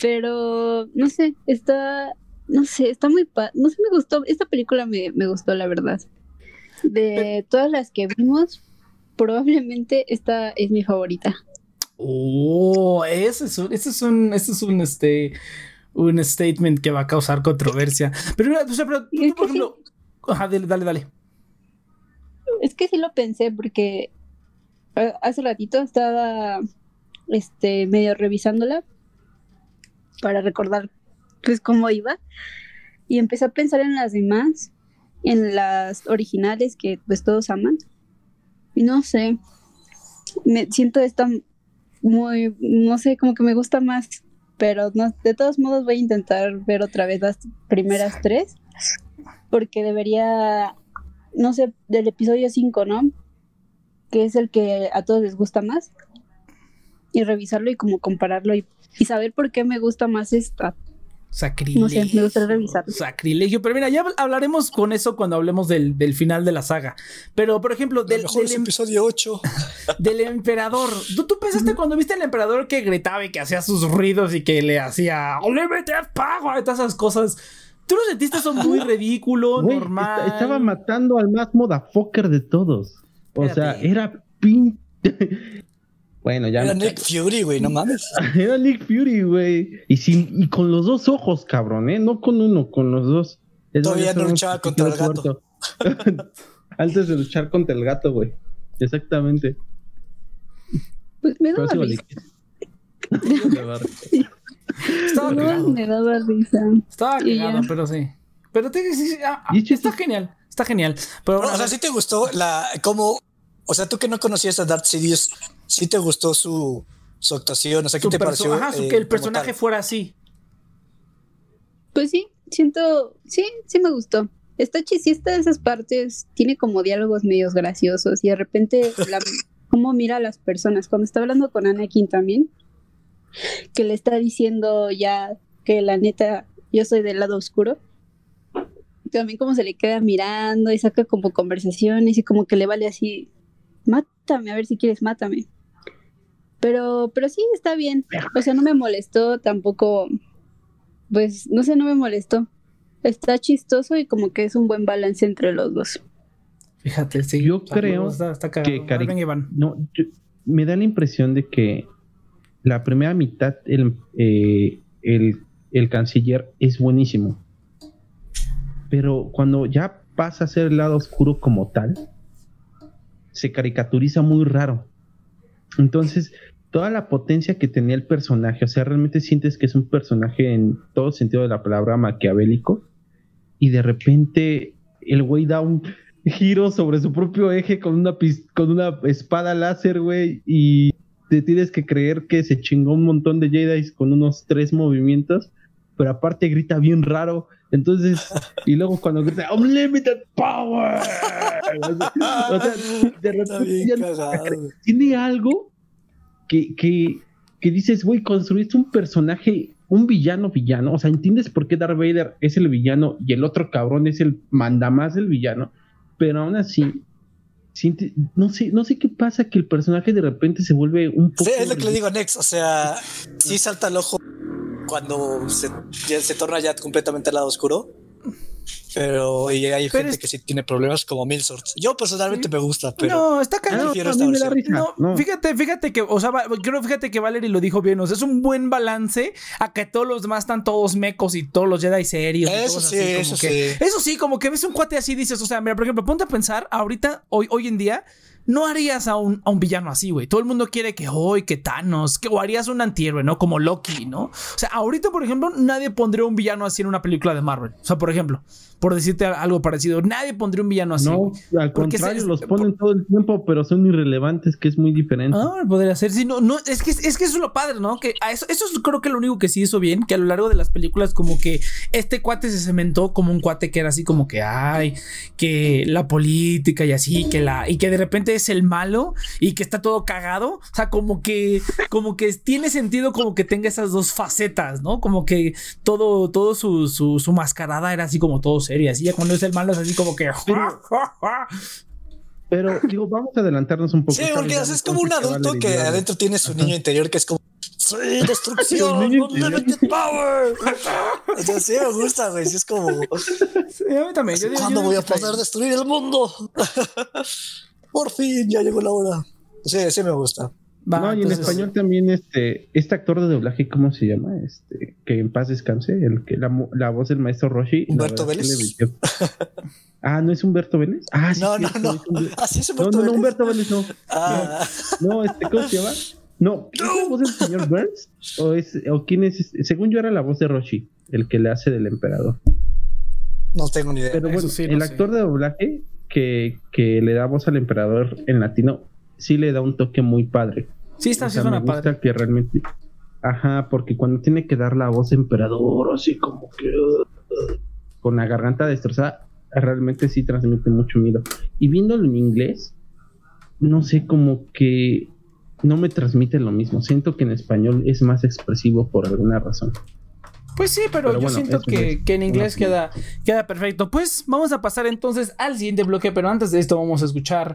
Pero, no sé, está, no sé, está muy, no sé, me gustó, esta película me, me gustó, la verdad. De todas las que vimos, probablemente esta es mi favorita. Oh, ese es un, ese es un, ese es un, este, un statement que va a causar controversia. Pero, o sea, pero tú, por ejemplo, ajá, dale, dale, dale. Es que sí lo pensé porque hace ratito estaba, este, medio revisándola para recordar, pues, cómo iba y empecé a pensar en las demás, en las originales que, pues, todos aman. Y no sé, me siento esta muy, no sé, como que me gusta más, pero no, de todos modos voy a intentar ver otra vez las primeras tres, porque debería, no sé, del episodio 5, ¿no? Que es el que a todos les gusta más, y revisarlo y como compararlo y, y saber por qué me gusta más esta. Sacrilegio. No sé, me gustaría revisarlo. Sacrilegio. Pero mira, ya hablaremos con eso cuando hablemos del, del final de la saga. Pero, por ejemplo, del, mejor del es em- episodio 8. del emperador. ¿Tú, tú pensaste cuando viste al emperador que gritaba y que hacía sus ruidos y que le hacía Unlimited Power y todas esas cosas? ¿Tú lo sentiste eso muy ridículo, normal? esta- estaba matando al más motherfucker de todos. O sea, era pin. bueno, ya. Era me Nick Fury, güey, no mames. Era Nick Fury, güey. Y, sin, y con los dos ojos, cabrón, ¿eh? No con uno, con los dos. Es Todavía no luchaba contra el muerto. Antes de luchar contra el gato, güey. Exactamente. Pues me daba risa. Estaba No, cagado. me daba risa. Estaba cagado, pero sí. Pero te, sí, sí, ah, es está genial. Está genial. Pero No, bueno, o sea, sí te gustó la, cómo, o sea, tú que no conocías a Darth Sidious, sí te gustó su, su actuación, o sea, ¿qué su te pareció? ajá, su- eh, que el personaje tal? fuera así. Pues sí, siento, sí, sí me gustó. Está chisista de esas partes, tiene como diálogos medios graciosos y de repente la, cómo mira a las personas. Cuando está hablando con Anakin también, que le está diciendo ya que la neta yo soy del lado oscuro. También como se le queda mirando y saca como conversaciones y como que le vale así, mátame, a ver si quieres, mátame. Pero, pero sí, está bien. O sea, no me molestó tampoco pues no sé, no me molestó. Está chistoso y como que es un buen balance entre los dos. Fíjate, sí. Yo creo está, está cagado. que cari-. No, yo- me da la impresión de que la primera mitad, el, eh, el, el canciller es buenísimo. Pero cuando ya pasa a ser el lado oscuro como tal, se caricaturiza muy raro. Entonces, toda la potencia que tenía el personaje, o sea, realmente sientes que es un personaje en todo sentido de la palabra maquiavélico, y de repente el güey da un giro sobre su propio eje con una, con una espada láser, güey, y te tienes que creer que se chingó un montón de Jedi con unos tres movimientos, pero aparte grita bien raro. Entonces, y luego cuando grita Unlimited Power, o sea, de repente ya tiene algo que, que, que dices, güey, construiste un personaje, un villano villano, o sea, entiendes por qué Darth Vader es el villano y el otro cabrón es el mandamás del villano, pero aún así, no sé, no sé qué pasa que el personaje de repente se vuelve un poco... Sí, es lo que le digo a Nex, o sea, sí salta al ojo cuando se, ya se torna ya completamente al lado oscuro. Pero y hay Pero gente es- que sí tiene problemas como Milsort. Yo personalmente me gusta, pero no, está cagado. no, No, no. fíjate, fíjate que, o sea, creo, fíjate que Valerie lo dijo bien, o sea, es un buen balance a que todos los demás están todos mecos y todos los Jedi serios. y Eso todos sí, así, como eso que- sí. Eso sí, como que ves un cuate así, dices, o sea, mira, por ejemplo, ponte a pensar, ahorita, hoy, hoy en día, no harías a un, a un villano así, güey. Todo el mundo quiere que hoy, que Thanos, que o harías un antihéroe, ¿no? Como Loki, ¿no? O sea, ahorita, por ejemplo, nadie pondría un villano así en una película de Marvel. O sea, por ejemplo, por decirte algo parecido, nadie pondría un villano así. No, al Porque contrario, se- los ponen todo el tiempo, pero son irrelevantes, que es muy diferente. Ah, podría ser. Sí, no, no, es que, es que eso es lo padre, ¿no? Que a eso, eso es creo que lo único que sí hizo bien, que a lo largo de las películas, como que este cuate se cementó como un cuate que era así como que, ay, que la política y así, que la, y que de repente es el malo y que está todo cagado. O sea, como que, como que tiene sentido como que tenga esas dos facetas, ¿no? Como que todo, todo su, su, su mascarada era así como todo serio. Así ya cuando es el malo es así como que. Pero, digo, vamos a adelantarnos un poco. sí, porque ya o sea, es como un que adulto que adentro tiene su niño interior que es como sí, destrucción, unlimited power. O sea, sí me gusta, güey. Sí, es como Sí, a mí también. Yo ¿cuándo voy a poder destruir el mundo? por fin, ya llegó la hora. Sí, sí me gusta. no, y en español también este, este actor de doblaje, ¿cómo se llama? Este, que en paz descanse, el que la, la voz del maestro Roshi. Humberto Vélez. ah, ¿no es Humberto Vélez? Ah, sí. No, no, no. Ah, sí es Humberto no, no, no, Humberto Vélez no. Ah. No, este, ¿cómo se llama? No, ¿es la voz del señor Burns? ¿O, es, ¿O quién es? Según yo era la voz de Roshi, el que le hace del emperador. No tengo ni idea. Pero bueno, el actor de doblaje que, que, le da voz al emperador en latino sí le da un toque muy padre. Sí, está haciendo una padre. que realmente. Ajá, porque cuando tiene que dar la voz emperador, así como que. con la garganta destrozada, realmente sí transmite mucho miedo. Y viéndolo en inglés, no sé, como que no me transmite lo mismo. Siento que en español es más expresivo por alguna razón. Pues sí, pero, yo siento que, en inglés queda, queda perfecto. Pues vamos a pasar entonces al siguiente bloque, pero antes de esto vamos a escuchar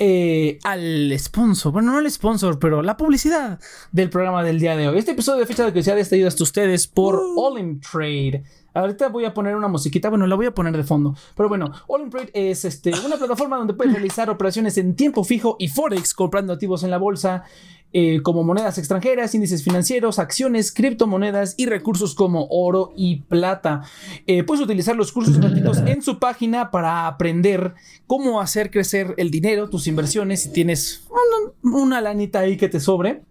eh, al sponsor, bueno, no el sponsor, pero la publicidad del programa del día de hoy. Este episodio de Fecha de Curiosidad está ido hasta ustedes por uh. All in Trade. Ahorita voy a poner una musiquita, bueno, la voy a poner de fondo. Pero bueno, All in Trade es este, una plataforma donde puedes realizar operaciones en tiempo fijo y Forex comprando activos en la bolsa. Eh, como monedas extranjeras, índices financieros, acciones, criptomonedas y recursos como oro y plata. Eh, puedes utilizar los cursos gratuitos en su página para aprender cómo hacer crecer el dinero, tus inversiones, si tienes una, una lanita ahí que te sobre.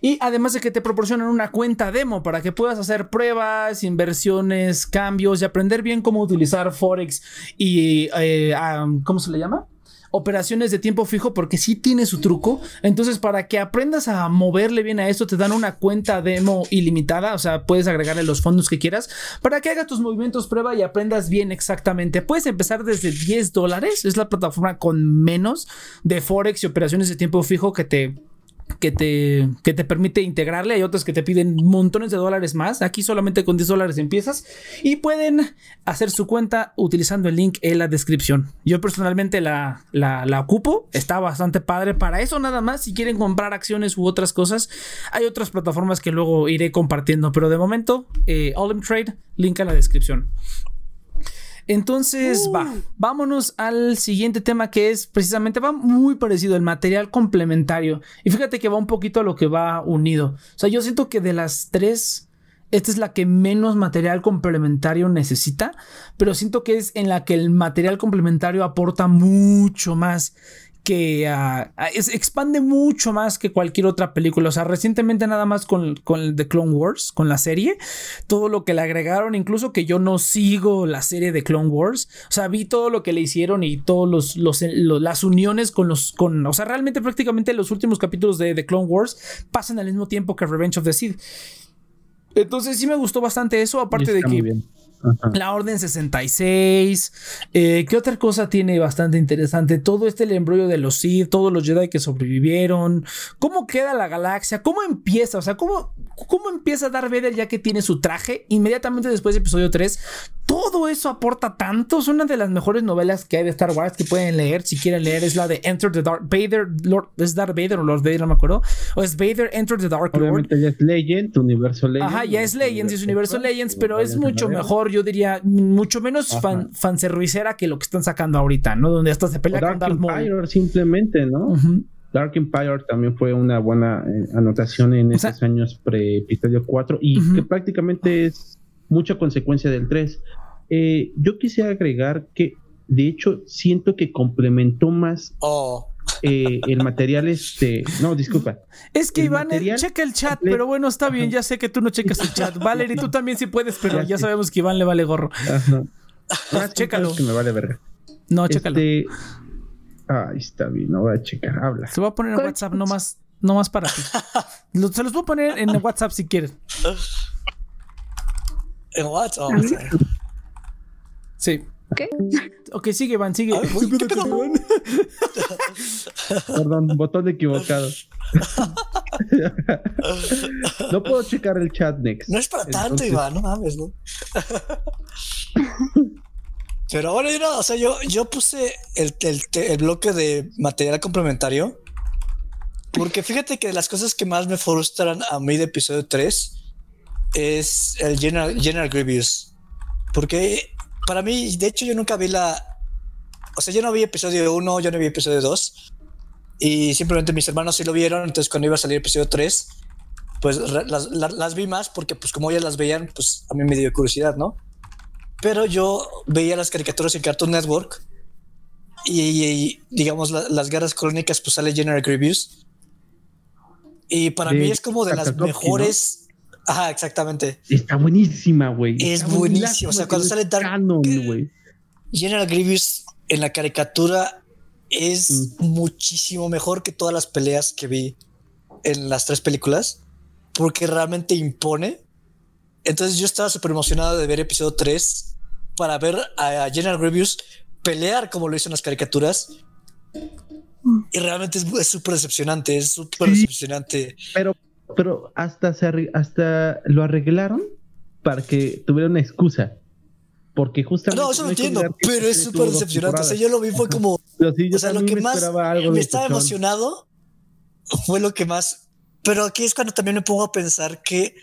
Y además de que te proporcionan una cuenta demo para que puedas hacer pruebas, inversiones, cambios y aprender bien cómo utilizar Forex y, eh, ¿cómo se le llama? operaciones de tiempo fijo porque sí tiene su truco. Entonces, para que aprendas a moverle bien a esto, te dan una cuenta demo ilimitada. O sea, puedes agregarle los fondos que quieras para que hagas tus movimientos prueba y aprendas bien exactamente. Puedes empezar desde 10 dólares. Es la plataforma con menos de Forex y operaciones de tiempo fijo que te que te, que te permite integrarle. Hay otras que te piden montones de dólares más. Aquí solamente con 10 dólares empiezas. Y pueden hacer su cuenta utilizando el link en la descripción. Yo personalmente la, la, ocupo. Está bastante padre. Para eso nada más. Si quieren comprar acciones u otras cosas. Hay otras plataformas que luego iré compartiendo. Pero de momento, eh, All Trade, link en la descripción. Entonces, va, uh. vámonos al siguiente tema que es precisamente, va muy parecido, el material complementario. Y fíjate que va un poquito a lo que va unido. O sea, yo siento que de las tres, esta es la que menos material complementario necesita, pero siento que es en la que el material complementario aporta mucho más que ah, ah, expande mucho más que cualquier otra película. O sea, recientemente nada más con, con The Clone Wars, con la serie, todo lo que le agregaron, incluso que yo no sigo la serie de Clone Wars. O sea, vi todo lo que le hicieron y todos los, las uniones con los, con, o sea, realmente prácticamente los últimos capítulos de The Clone Wars pasan al mismo tiempo que Revenge of the Sith. Entonces sí me gustó bastante eso, aparte de que... La Orden 66. Eh, ¿Qué otra cosa tiene bastante interesante? Todo este el embrollo de los Sith, todos los Jedi que sobrevivieron. ¿Cómo queda la galaxia? ¿Cómo empieza? O sea, ¿cómo, cómo empieza Darth Vader ya que tiene su traje? Inmediatamente después de episodio 3. Todo eso aporta tanto. Es una de las mejores novelas que hay de Star Wars que pueden leer. Si quieren leer, es la de Enter the Dark Vader. Lord, ¿Es Darth Vader o Lord Vader? No me acuerdo. O es Vader Enter the Dark Obviamente Lord. ya es Legend, universo Legends. Ajá, ya es Legends, es universo Legends, pero es mucho mejor yo diría, mucho menos fan, fanservicera que lo que están sacando ahorita, ¿no? Donde hasta se pelea con Darth Empire, simplemente, ¿no? Dark Empire también fue una buena eh, anotación en esos años pre-episodio 4 y que prácticamente es mucha consecuencia del 3. Eh, yo quisiera agregar que, de hecho, siento que complementó más oh. Eh, el material este. No, disculpa. Es que Iván, eh, checa el chat, pero bueno, está bien, ya sé que tú no checas el chat. Valerie, tú también sí puedes, pero ya, sabemos que Iván le vale gorro. Ajá. Ah, chécalo. Que me vale verga. No, chécalo. Este... Ahí está bien, no voy a checar, habla. Se va a poner en WhatsApp nomás, nomás para ti. se los voy a poner en WhatsApp si quieres. ¿En WhatsApp? Sí. ¿Qué? Ok, sigue, Van, sigue. Perdón, botón equivocado. no puedo checar el chat next. No es para tanto, Iván, no mames, ¿no? Pero bueno, yo no, o sea, yo, yo puse el, el, el, bloque de material complementario porque fíjate que las cosas que más me frustran a mí de episodio 3 es el General, General Grievous. Porque para mí, de hecho, yo nunca vi la. O sea, yo no vi episodio 1, yo no vi episodio 2. Y simplemente mis hermanos sí lo vieron, entonces cuando iba a salir episodio 3, pues las, las, vi más porque pues como ellas las veían, pues a mí me dio curiosidad, ¿no? Pero yo veía las caricaturas en Cartoon Network y, digamos las guerras crónicas pues sale General Grievous y para mí es como de las mejores Ajá, exactamente. Está buenísima, güey. Es buenísima. O sea, cuando sale Dark General Grievous en la caricatura es mm. muchísimo mejor que todas las peleas que vi en las tres películas porque realmente impone. Entonces yo estaba súper emocionado de ver episodio 3 para ver a General Grievous pelear como lo hizo en las caricaturas. Mm. Y realmente es súper decepcionante, es súper decepcionante. Pero pero hasta, se hasta lo arreglaron para que tuviera una excusa. Porque justamente. No, eso lo entiendo, pero es súper decepcionante. O sea, yo lo vi, fue como. o sea, lo que más me estaba emocionado fue lo que más. Pero aquí es cuando también me pongo a pensar que.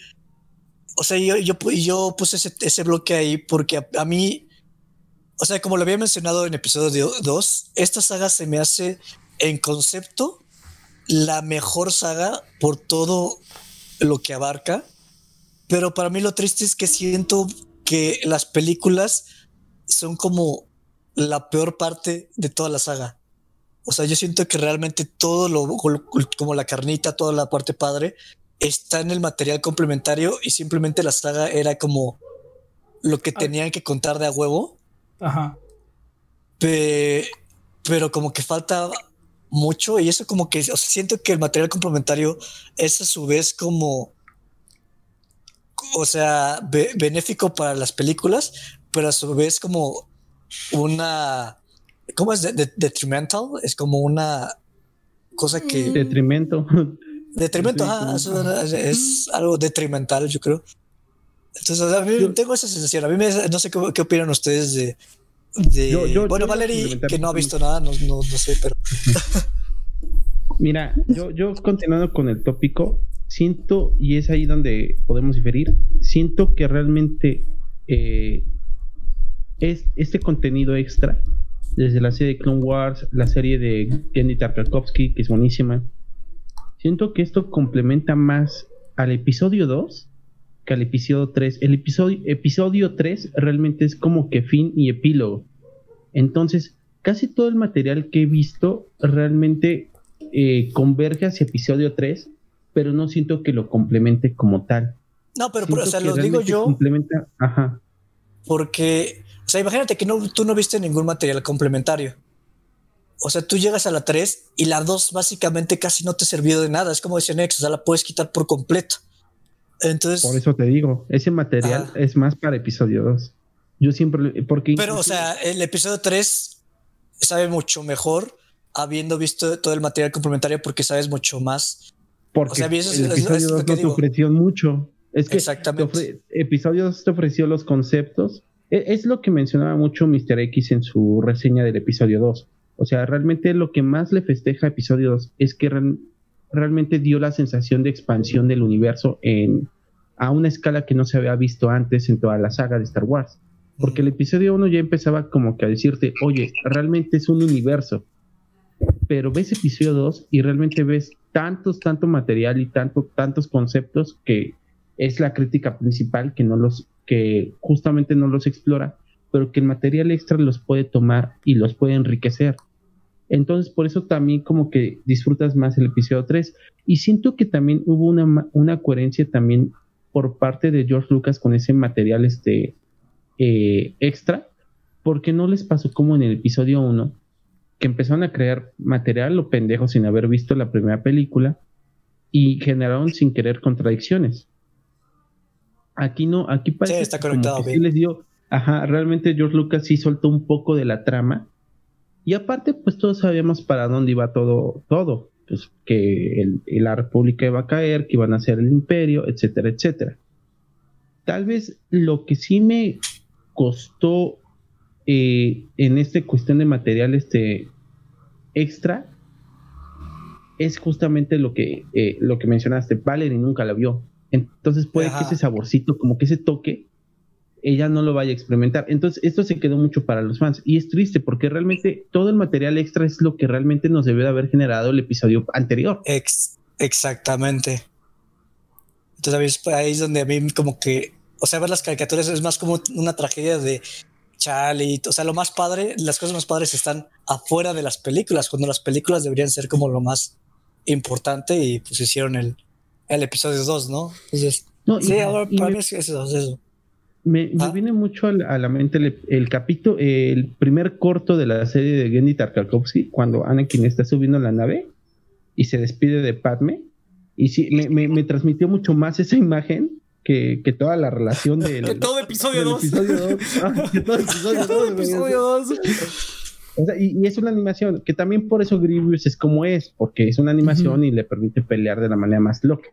O sea, yo, yo, yo puse ese, ese bloque ahí porque a, a, mí. O sea, como lo había mencionado en episodio 2, esta saga se me hace en concepto la mejor saga por todo lo que abarca. Pero para mí lo triste es que siento que las películas son como la peor parte de toda la saga. O sea, yo siento que realmente todo lo, como la carnita, toda la parte padre, está en el material complementario y simplemente la saga era como lo que ah. tenían que contar de a huevo. Ajá. pero como que falta mucho y eso como que siento que el material complementario es a su vez como o sea benéfico para las películas pero a su vez como una ¿cómo es? detrimental es como una cosa que detrimento. Detrimento es, algo detrimental yo creo. Entonces a mí tengo esa sensación a mí me, no sé qué, opinan ustedes de bueno, Valerie, que no ha visto nada, no, no, sé, pero. Mira, yo, yo continuando con el tópico, siento, y es ahí donde podemos diferir, siento que realmente eh, es este contenido extra, desde la serie de Clone Wars, la serie de Kenny Tarkovsky, que es buenísima, siento que esto complementa más al episodio 2 que al episodio 3. El episodio, episodio 3 realmente es como que fin y epílogo. Entonces, casi todo el material que he visto realmente eh, converge hacia episodio 3, pero no siento que lo complemente como tal. No, pero, o sea, lo digo yo. Complementa, ajá. Porque, o sea, imagínate que no, tú no viste ningún material complementario. O sea, tú llegas a la 3 y la 2 básicamente casi no te sirvió de nada. Es como dice Nex, o sea, la puedes quitar por completo. Entonces. Por eso te digo, ese material es más para episodio 2. Yo siempre. Porque Pero, o sea, el episodio 3 sabe mucho mejor habiendo visto todo el material complementario porque sabes mucho más. Porque el episodio 2 te ofreció mucho. Es que Exactamente. episodio 2 te ofreció los conceptos. E, es, lo que mencionaba mucho Mr. X en su reseña del episodio 2. O sea, realmente lo que más le festeja a episodio 2 es que realmente dio la sensación de expansión del universo en, a una escala que no se había visto antes en toda la saga de Star Wars. Porque el episodio 1 ya empezaba como que a decirte, oye, realmente es un universo. Pero ves episodio 2 y realmente ves tantos, tanto material y tanto, tantos conceptos que es la crítica principal que no los, que justamente no los explora, pero que el material extra los puede tomar y los puede enriquecer. Entonces, por eso también como que disfrutas más el episodio 3. Y siento que también hubo una, una coherencia también por parte de George Lucas con ese material este, eh, extra, porque no les pasó como en el episodio 1, que empezaron a crear material lo pendejo sin haber visto la primera película y generaron sin querer contradicciones. Aquí no, aquí parece está conectado que sí les dio, ajá, realmente George Lucas sí soltó un poco de la trama y aparte, pues todos sabíamos para dónde iba todo, todo. Pues que la república iba a caer, que iban a ser el imperio, etcétera, etcétera. Tal vez lo que sí me costó eh, en esta cuestión de material este extra es justamente lo que, eh, lo que mencionaste. Valerie nunca la vio. Entonces puede que ese saborcito, como que ese toque, ella no lo vaya a experimentar. Entonces, esto se quedó mucho para los fans y es triste porque realmente todo el material extra es lo que realmente nos debió de haber generado el episodio anterior. exactamente. Entonces, ahí es donde a mí como que, o sea, ver las caricaturas es más como una tragedia de Charlie, o sea, lo más padre, las cosas más padres están afuera de las películas, cuando las películas deberían ser como lo más importante y pues hicieron el, el episodio 2, ¿no? Entonces, sí, ahora para mí es eso. Me, ah. viene mucho a la, mente el, capítulo, el primer corto de la serie de Gendy Tarkovsky, cuando Anakin está subiendo la nave y se despide de Padme. Y sí, me, me, me transmitió mucho más esa imagen que, que, toda la relación de que todo episodio 2. Ah, que todo episodio 2. O sea, y, es una animación que también por eso Grievous es como es, porque es una animación y le permite pelear de la manera más loca.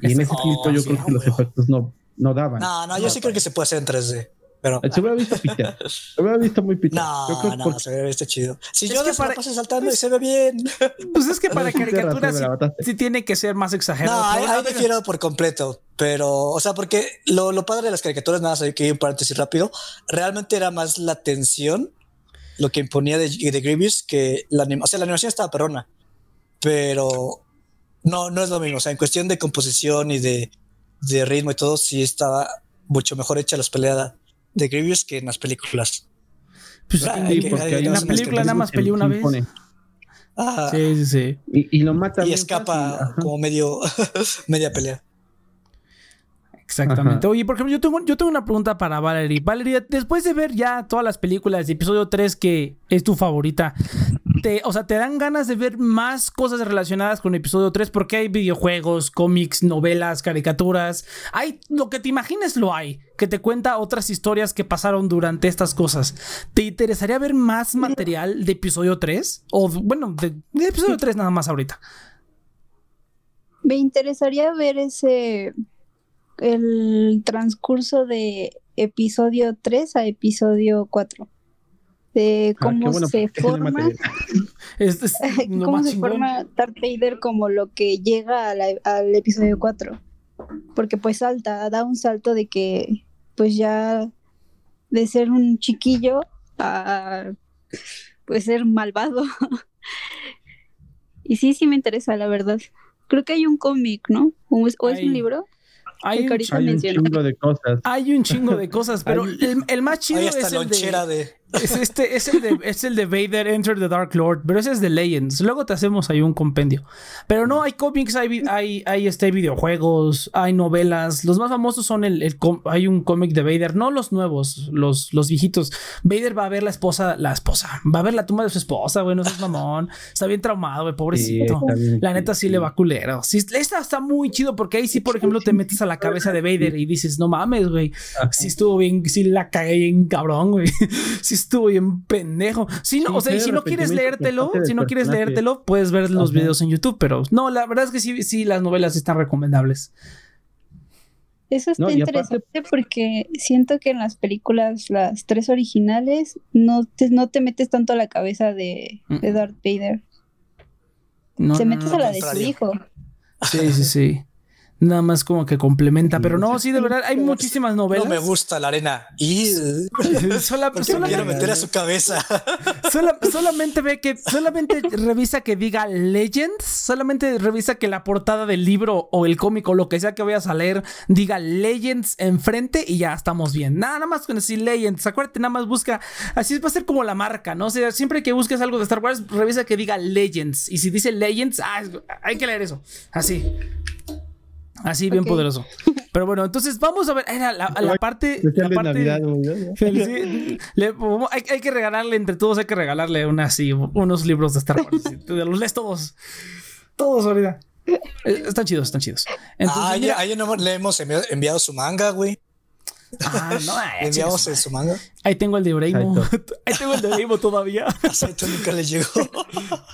Y en ese oh, yo creo que los efectos no, no daban. No, no, yo sí creo que se puede hacer en 3D. Pero, se hubiera visto Peter. Se hubiera visto muy Peter. No, no, se hubiera visto chido. Si yo que para... pasé saltando y se ve bien. Pues es que para caricaturas sí, tiene que ser más exagerado. No, ahí, ahí quiero por completo. Pero, o sea, porque lo, lo padre de las caricaturas, nada más hay que ir un paréntesis rápido, realmente era más la tensión lo que imponía de, de Grievous que la animación. O sea, la animación estaba perrona, pero no, no es lo mismo. O sea, en cuestión de composición y de, de ritmo y todo, sí estaba mucho mejor hecha las peleas de Grievous que en las películas. Pues sí, porque hay una película nada más peleó una vez. sí, sí, sí. Y, lo mata. Y escapa como medio media pelea. Exactamente. Oye, por ejemplo, yo tengo, yo tengo una pregunta para Valerie. Valerie, después de ver ya todas las películas de episodio 3, que es tu favorita, te, o sea, ¿te dan ganas de ver más cosas relacionadas con episodio 3? Porque hay videojuegos, cómics, novelas, caricaturas. Hay lo que te imagines, lo hay. Que te cuenta otras historias que pasaron durante estas cosas. ¿Te interesaría ver más material de episodio 3? O, bueno, de, de episodio 3 nada más ahorita. Me interesaría ver ese el transcurso de episodio 3 a episodio 4. De ah, cómo se forma. cómo se forma Darth Vader como lo que llega al episodio 4. Porque pues salta, da un salto de que pues ya de ser un chiquillo a pues ser malvado. y sí, sí me interesa, la verdad. Creo que hay un cómic, ¿no? ¿O es, o es un libro? Hay un, chingo de cosas. Hay un chingo de cosas, pero el, el, más chido es el de, Es, este, es, el de, es el de Vader Enter the Dark Lord, pero ese es de Legends. Luego te hacemos ahí un compendio. Pero no, hay cómics, hay, hay, hay este, videojuegos, hay novelas. Los más famosos son el, el hay un cómic de Vader, no los nuevos, los, los viejitos. Vader va a ver la esposa, la esposa, va a ver la tumba de su esposa, güey, no seas mamón. Está bien traumado, güey, pobrecito. la neta sí, le va culero. Sí, esta está muy chido porque ahí sí, por ejemplo, te metes a la cabeza de Vader y dices, no mames, güey. Sí estuvo bien, sí la cagué bien cabrón, güey. Sí estuvo bien pendejo. Si no, o sea, si no quieres leértelo, si no quieres leértelo, puedes ver los videos en YouTube, pero no, la verdad es que sí, sí, las novelas están recomendables. Eso está interesante porque siento que en las películas, las tres originales, no te, no te metes tanto a la cabeza de, de Darth Vader. No, Se metes a la de su hijo. Sí, sí, sí nada más como que complementa, pero no, sí, de verdad, hay muchísimas novelas. No me gusta la arena. Y solamente quiero meter a su cabeza. solamente ve que, solamente revisa que diga Legends, solamente revisa que la portada del libro o el cómic o lo que sea que vayas a leer diga Legends enfrente y ya estamos bien. Nada, más con decir Legends, acuérdate, nada más busca, así va a ser como la marca, ¿no? O sea, siempre que busques algo de Star Wars, revisa que diga Legends. Y si dice Legends, ah, hay que leer eso. Así. Así, bien poderoso. Pero bueno, entonces vamos a ver. Era la, parte. La parte hay, que regalarle, entre todos, hay que regalarle una, así, unos libros de Star Wars. los lees todos. Todos ahorita. Eh, están chidos, están chidos. Entonces, ah, ya, le hemos enviado su manga, güey. Ah, no, enviamos en su manga. Ahí tengo el de Breimo. Ahí tengo el de Breimo todavía. A Saito nunca le llegó.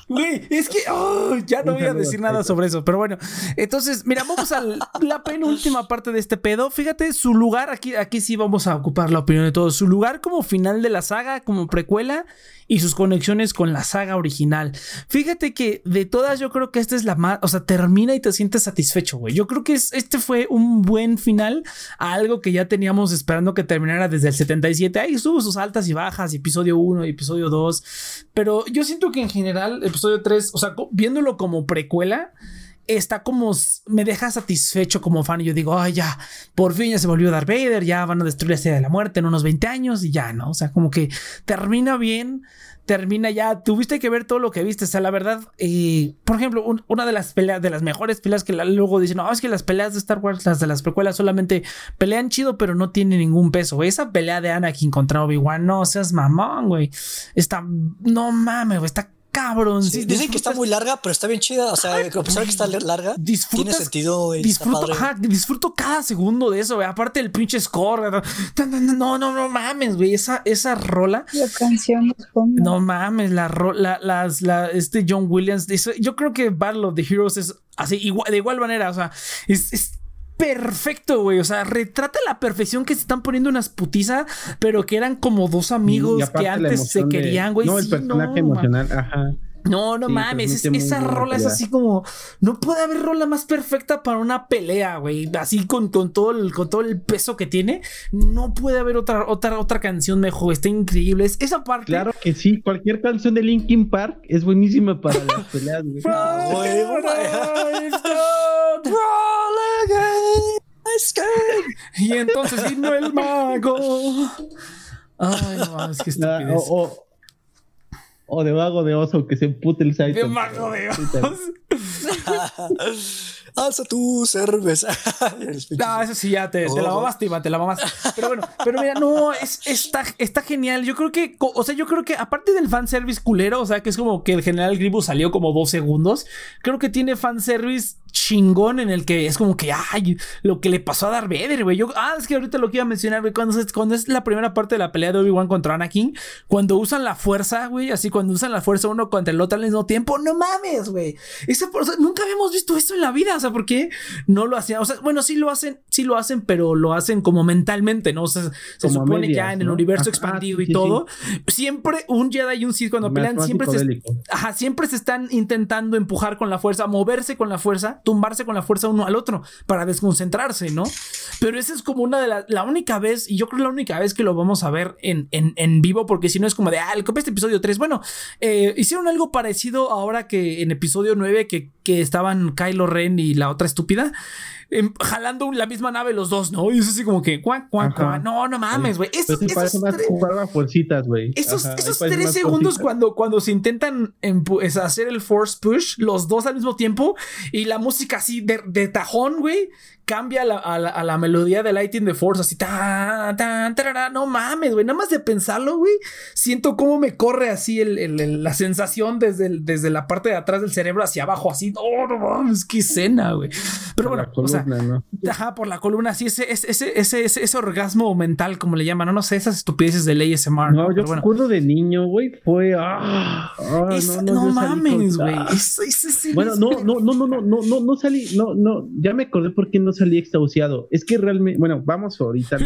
Güey, es que oh, ya no voy a decir nada sobre eso. Pero bueno, entonces, mira, vamos a la penúltima parte de este pedo. Fíjate, su lugar, aquí, aquí sí vamos a ocupar la opinión de todos. Su lugar como final de la saga, como precuela y sus conexiones con la saga original. Fíjate que de todas yo creo que esta es la más, o sea, termina y te sientes satisfecho, güey. Yo creo que este fue un buen final a algo que ya teníamos estábamos esperando que terminara desde el 77. Ahí estuvo sus altas y bajas, episodio 1 y episodio 2. Pero yo siento que en general, episodio 3, o sea, viéndolo como precuela, está como me deja satisfecho como fan y yo digo, ay ya, por fin ya se volvió Darth Vader, ya van a destruir la de la muerte en unos 20 años y ya, ¿no? O sea, como que termina bien, termina ya, tuviste que ver todo lo que viste, o sea, la verdad, y por ejemplo, una de las peleas, de las mejores peleas que luego dicen, no, es que las peleas de Star Wars, las de las precuelas solamente pelean chido, pero no tienen ningún peso, esa pelea de Anakin contra Obi-Wan, no seas mamón, güey, está, no mames, güey, está cabrón. dicen que está muy larga, pero está bien chida. O sea, a pesar que está larga, tiene sentido. disfruto, disfruto cada segundo de eso, güey. Aparte del pinche score. No, no, no mames, güey. Esa, esa rola. La canción No mames, la rola, las, la, este John Williams. yo creo que Battle of the Heroes es así, igual, de igual manera. O sea, es perfecto, güey. O sea, retrata la perfección que se están poniendo unas putizas, pero que eran como dos amigos que antes se querían, güey. No, el personaje emocional, ajá. No, no mames, esa rola es así como no puede haber rola más perfecta para una pelea, güey, así con, con todo el con todo el peso que tiene, no puede haber otra otra otra canción mejor, está increíble. Es esa parte Claro que sí, cualquier canción de Linkin Park es buenísima para las peleas, güey. y entonces vino el mago. Ay, no, es que estupidez. o, o, de mago de oso que se empute el site. De mago de oso. alza tu cerveza. no, eso sí, ya te, te la mamás, Tima, te la mamás. Pero bueno, pero mira, no, es, está, está genial. Yo creo que, o sea, yo creo que aparte del fanservice culero, o sea, que es como que el general Grievous salió como dos segundos, creo que tiene fanservice chingón en el que es como que, ay, lo que le pasó a Darth Vader, güey. Yo, ah, es que ahorita lo que iba a mencionar, güey, cuando es, cuando es la primera parte de la pelea de Obi-Wan contra Anakin, cuando usan la fuerza, güey, así cuando usan la fuerza uno contra el otro al mismo tiempo, no mames, güey. Esa, nunca habíamos visto esto en la vida, o sea, ¿por qué no lo hacían? O sea, bueno, sí lo hacen, sí lo hacen, pero lo hacen como mentalmente, ¿no? O sea, se supone que ya en el universo expandido y todo, siempre un Jedi y un Sith cuando pelean, siempre se, ajá, siempre se están intentando empujar con la fuerza, moverse con la fuerza tumbarse con la fuerza uno al otro para desconcentrarse, ¿no? Pero esa es como una de las, la única vez, y yo creo la única vez que lo vamos a ver en, en, vivo, porque si no es como de, ah, el copia este episodio 3. Bueno, eh, hicieron algo parecido ahora que en episodio 9 que, que estaban Kylo Ren y la otra estúpida. Em, jalando la misma nave los dos, ¿no? Y es así como que, cuac, cuac, cuac. No, no mames, güey. Esos, esos, esos, esos tres segundos cuando, cuando se intentan hacer el force push, los dos al mismo tiempo, y la música así de, de tajón, güey, cambia la, a, la, a, la, melodía de Lighting the Force, así, ta, ta, tarara, no mames, güey, nada más de pensarlo, güey, siento cómo me corre así el, el, la sensación desde, desde la parte de atrás del cerebro hacia abajo, así, oh, no mames, qué escena, güey. Pero por bueno, o sea, ¿no? ajá, por la columna, así ese ese, ese, ese, ese, orgasmo mental, como le llaman, no, no sé, esas estupideces de del ASMR. No, yo bueno. recuerdo de niño, güey, fue, ah, ah, no, no, no mames, güey. Bueno, no, no, no, no, no, no, no salí, no, no, ya me acordé porque no salí extauciado. Es que realmente, bueno, vamos ahorita.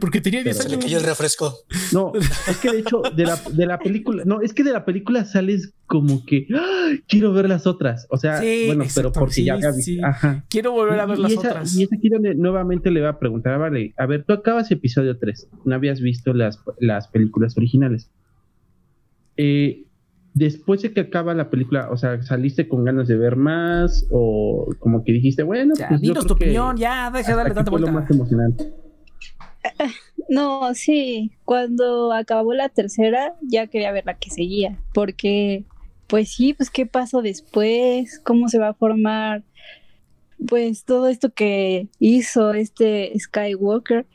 porque tenía 10 años. el refresco. No, es que de hecho, de la, de la película, no, es que de la película sales como que ¡ah! quiero ver las otras. O sea, bueno, pero porque ya Ajá. Quiero volver a ver las otras. Y es aquí donde nuevamente le va a preguntar a Vale, a ver, tú acabas episodio 3, no habías visto las, las películas originales. Eh, después de que acaba la película, o sea, saliste con ganas de ver más o como que dijiste, bueno, ya, pues dinos tu opinión, ya, deja de darle tanta vuelta. más emocionante. No, sí, cuando acabó la tercera ya quería ver la que seguía, porque pues sí, pues qué pasó después, cómo se va a formar pues todo esto que hizo este Skywalker,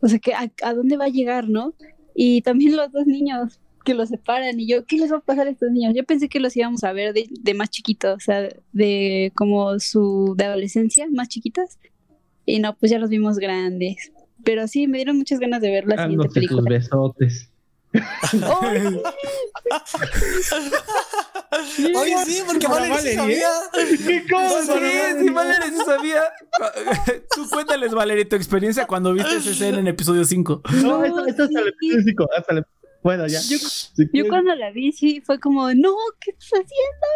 o sea, que a, a dónde va a llegar, ¿no? Y también los dos niños, que los separan y yo, ¿qué les va a pasar a estos niños? Yo pensé que los íbamos a ver de, de más chiquitos, o sea, de como su, de adolescencia, más chiquitas. Y no, pues ya los vimos grandes. Pero sí, me dieron muchas ganas de ver la siguiente película. besotes. Oye, sí, porque Valeria sí sabía. ¿Qué cosa? Sí, sí, Valeria sí sabía. Tú cuéntales, Valeria, tu experiencia cuando viste esa escena en episodio 5. No, esto, esto hasta el episodio 5. Hasta el bueno, ya. Yo, cuando la vi, sí, fue como, no, ¿qué estás haciendo?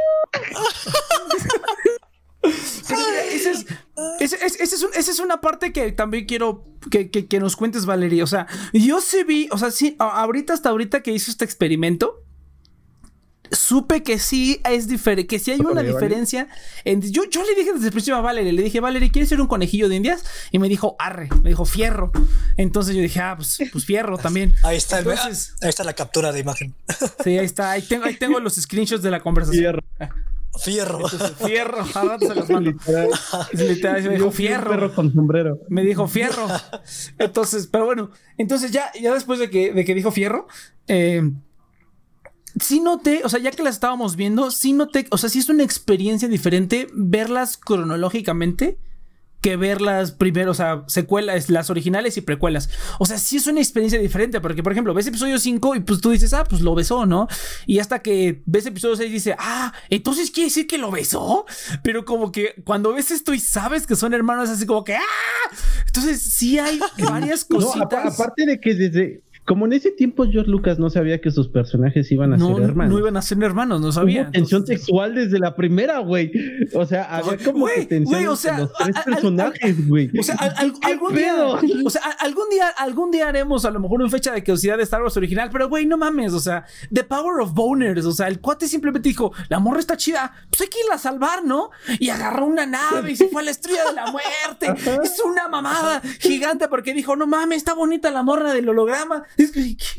esa es, una parte que también quiero que, que, nos cuentes, Valeria. O sea, yo sí vi, o sea, sí, ahorita hasta ahorita que hizo este experimento, supe que sí es diferente, que sí hay una diferencia. En, yo, yo le dije desde el principio a Valerie, le dije, Valerie, ¿quieres ser un conejillo de indias? Y me dijo, arre, me dijo, fierro. Entonces yo dije, ah, pues, pues fierro también. Ahí está, ahí está la captura de imagen. Sí, ahí está, ahí tengo, ahí tengo los screenshots de la conversación. Fierro. fierro, a se los mando. Literal, me dijo fierro. Fierro con sombrero. Me dijo fierro. Entonces, pero bueno, entonces ya, ya después de que, de que dijo fierro, eh, sí noté, o sea, ya que las estábamos viendo, sí noté, o sea, sí es una experiencia diferente verlas cronológicamente que verlas primero, o sea, secuelas, las originales y precuelas. O sea, sí es una experiencia diferente, porque por ejemplo, ves episodio 5 y pues tú dices, ah, pues lo besó, ¿no? Y hasta que ves episodio 6 dice, ah, entonces quiere decir que lo besó. Pero como que cuando ves esto y sabes que son hermanos, así como que, ah, entonces sí hay varias cositas. aparte de que desde, como en ese tiempo George Lucas no sabía que sus personajes iban a ser hermanos. No iban a ser hermanos, no sabía. tensión sexual desde la primera, güey. O sea, había como tensión o sea, los tres personajes, güey. O sea, algún día, o sea, algún día, algún día haremos a lo mejor una fecha de curiosidad de Star Wars original, pero güey, no mames, o sea, The Power of Boners, o sea, el cuate simplemente dijo, la morra está chida, pues hay que irla a salvar, ¿no? Y agarró una nave y se fue a la estrella de la muerte. Es una mamada gigante porque dijo, no mames, está bonita la morra del holograma.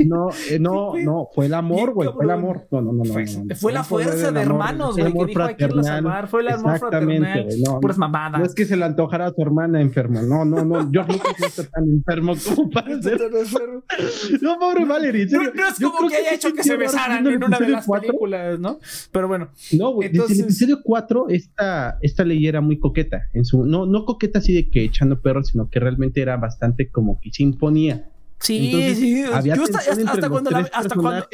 No, eh, no, no, fue el amor, güey, fue el amor. No, no, no, fue, fue la fuerza de hermanos, güey, que dijo hay que irla a salvar. Fue el amor fraternal. No, puras mamadas. No es que se le antojara a tu hermana enfermo. No, no, no. George Lucas no está tan enfermo como para ser. no, pobre Valerie. No, no, es como que haya hecho que se besaran en una de las películas, ¿no? Pero bueno. No, güey. Desde el episodio 4, esta, esta ley era muy coqueta. En su, no, no coqueta así de que echando perros, sino que realmente era bastante como que se imponía. Sí, sí. Yo hasta, hasta, cuando la, hasta, cuando,